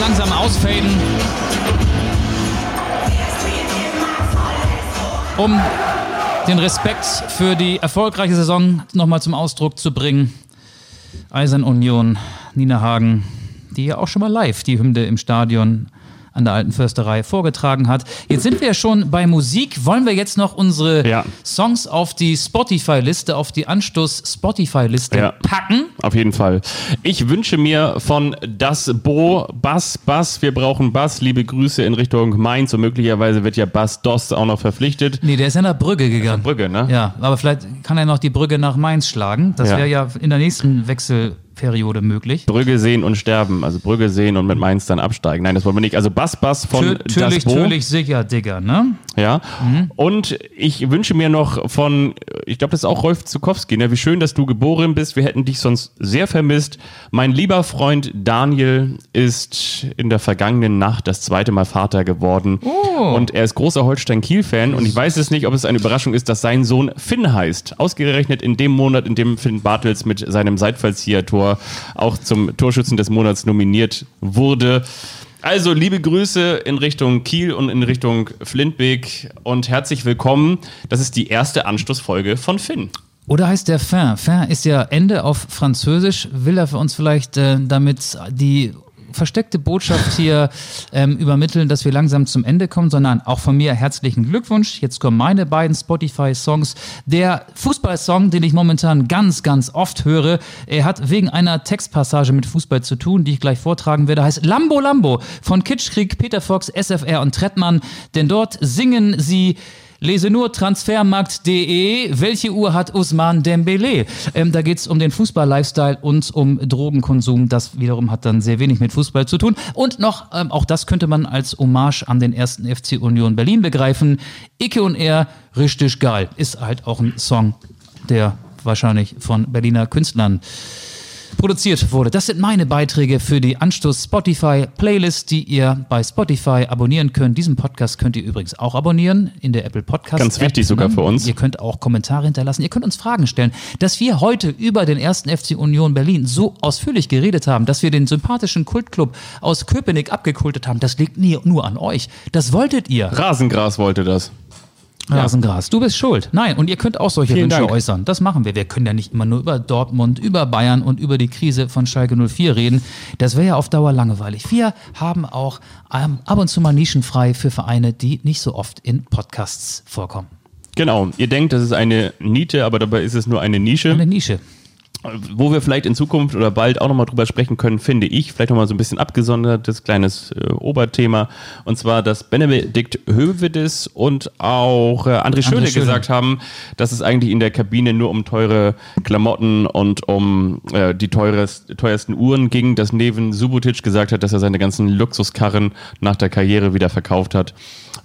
Langsam ausfaden. Um den Respekt für die erfolgreiche Saison nochmal zum Ausdruck zu bringen. Eisern Union, Nina Hagen, die ja auch schon mal live die Hymne im Stadion an der Alten Försterei vorgetragen hat. Jetzt sind wir ja schon bei Musik. Wollen wir jetzt noch unsere Ja. Songs auf die Spotify-Liste, auf die Anstoß-Spotify-Liste Ja. packen? Auf jeden Fall. Ich wünsche mir von Das Bo Bass Bass. Wir brauchen Bass. Liebe Grüße in Richtung Mainz und möglicherweise wird ja Bass Dost auch noch verpflichtet. Nee, der ist ja nach Brügge gegangen. Brügge, ne? Ja, aber vielleicht kann er noch die Brügge nach Mainz schlagen. Das Ja. wäre ja in der nächsten Wechselperiode möglich. Brügge sehen und sterben. Also Brügge sehen und mit Mainz dann absteigen. Nein, das wollen wir nicht. Also Bass Bass von Tür, Das Türlich, Bo. Türlich, sicher, Digga, ne? Ja. Und ich wünsche mir noch von, ich glaube, das ist auch Rolf Zukowski, ne? wie schön, dass du geboren bist. Wir hätten dich sonst sehr vermisst. Mein lieber Freund Daniel ist in der vergangenen Nacht das zweite Mal Vater geworden. Und er ist großer Holstein-Kiel-Fan. Und ich weiß es nicht, ob es eine Überraschung ist, dass sein Sohn Finn heißt. Ausgerechnet in dem Monat, in dem Finn Bartels mit seinem Seitfallzieher-Tor auch zum Torschützen des Monats nominiert wurde. Also, liebe Grüße in Richtung Kiel und in Richtung Flintbeek und herzlich willkommen. Das ist die erste Anstoßfolge von Finn. Oder heißt der Fin? Fin ist ja Ende auf Französisch. Will er für uns vielleicht äh, damit die versteckte Botschaft hier ähm, übermitteln, dass wir langsam zum Ende kommen, sondern auch von mir herzlichen Glückwunsch. Jetzt kommen meine beiden Spotify-Songs. Der Fußballsong, den ich momentan ganz, ganz oft höre, er hat wegen einer Textpassage mit Fußball zu tun, die ich gleich vortragen werde, heißt Lambo Lambo von Kitschkrieg, Peter Fox, SFR und Trettmann. Denn dort singen sie Lese nur transfermarkt.de. Welche Uhr hat Usman Dembele? Ähm, da geht es um den Fußball-Lifestyle und um Drogenkonsum. Das wiederum hat dann sehr wenig mit Fußball zu tun. Und noch, ähm, auch das könnte man als Hommage an den ersten FC Union Berlin begreifen. Icke und er, richtig geil. Ist halt auch ein Song, der wahrscheinlich von Berliner Künstlern produziert wurde. Das sind meine Beiträge für die Anstoß Spotify Playlist, die ihr bei Spotify abonnieren könnt. Diesen Podcast könnt ihr übrigens auch abonnieren in der Apple Podcast. Ganz wichtig sogar für uns. Ihr könnt auch Kommentare hinterlassen. Ihr könnt uns Fragen stellen. Dass wir heute über den ersten FC Union Berlin so ausführlich geredet haben, dass wir den sympathischen Kultclub aus Köpenick abgekultet haben, das liegt nie, nur an euch. Das wolltet ihr. Rasengras wollte das. Rasengras, du bist schuld. Nein, und ihr könnt auch solche Vielen Wünsche Dank. äußern. Das machen wir. Wir können ja nicht immer nur über Dortmund, über Bayern und über die Krise von Schalke 04 reden. Das wäre ja auf Dauer langweilig. Wir haben auch ähm, ab und zu mal nischenfrei für Vereine, die nicht so oft in Podcasts vorkommen. Genau. Ihr denkt, das ist eine Niete, aber dabei ist es nur eine Nische. Eine Nische. Wo wir vielleicht in Zukunft oder bald auch nochmal drüber sprechen können, finde ich, vielleicht nochmal so ein bisschen abgesondertes kleines äh, Oberthema. Und zwar, dass Benedikt Hövedes und auch äh, André Schöne Schöne. gesagt haben, dass es eigentlich in der Kabine nur um teure Klamotten und um äh, die teures, teuersten Uhren ging, dass Neven Subotic gesagt hat, dass er seine ganzen Luxuskarren nach der Karriere wieder verkauft hat.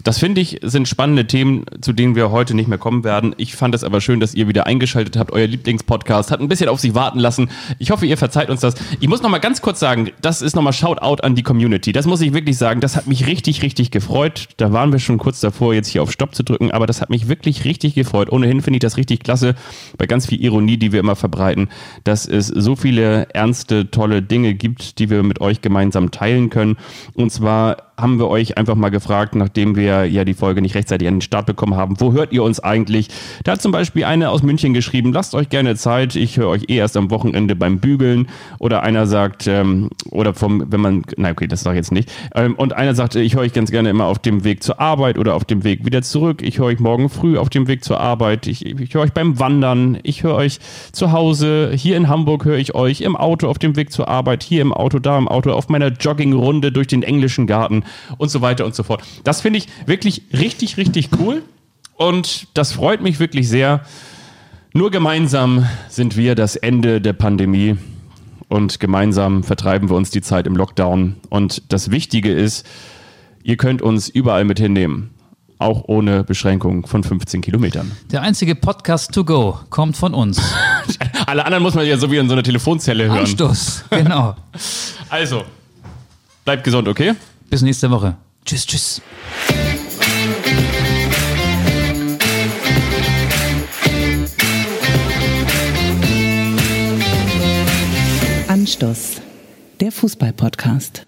Das finde ich sind spannende Themen, zu denen wir heute nicht mehr kommen werden. Ich fand es aber schön, dass ihr wieder eingeschaltet habt. Euer Lieblingspodcast hat ein bisschen auf sich warten lassen. Ich hoffe, ihr verzeiht uns das. Ich muss noch mal ganz kurz sagen, das ist noch mal Shoutout an die Community. Das muss ich wirklich sagen. Das hat mich richtig, richtig gefreut. Da waren wir schon kurz davor, jetzt hier auf Stopp zu drücken, aber das hat mich wirklich richtig gefreut. Ohnehin finde ich das richtig klasse, bei ganz viel Ironie, die wir immer verbreiten, dass es so viele ernste, tolle Dinge gibt, die wir mit euch gemeinsam teilen können. Und zwar haben wir euch einfach mal gefragt, nachdem wir ja die Folge nicht rechtzeitig an den Start bekommen haben, wo hört ihr uns eigentlich? Da hat zum Beispiel eine aus München geschrieben, lasst euch gerne Zeit, ich höre euch eh erst am Wochenende beim Bügeln. Oder einer sagt, ähm, oder vom, wenn man, na okay, das sage ich jetzt nicht. Ähm, und einer sagt, ich höre euch ganz gerne immer auf dem Weg zur Arbeit oder auf dem Weg wieder zurück. Ich höre euch morgen früh auf dem Weg zur Arbeit. Ich, ich höre euch beim Wandern. Ich höre euch zu Hause. Hier in Hamburg höre ich euch im Auto auf dem Weg zur Arbeit. Hier im Auto, da im Auto, auf meiner Joggingrunde durch den englischen Garten und so weiter und so fort. Das finde ich wirklich richtig, richtig cool. Und das freut mich wirklich sehr. Nur gemeinsam sind wir das Ende der Pandemie und gemeinsam vertreiben wir uns die Zeit im Lockdown. Und das Wichtige ist, ihr könnt uns überall mit hinnehmen. Auch ohne Beschränkung von 15 Kilometern. Der einzige Podcast to go kommt von uns. Alle anderen muss man ja so wie in so einer Telefonzelle hören. Anstoß, genau. Also, bleibt gesund, okay? Bis nächste Woche. Tschüss, tschüss. Anstoß, der Fußball-Podcast.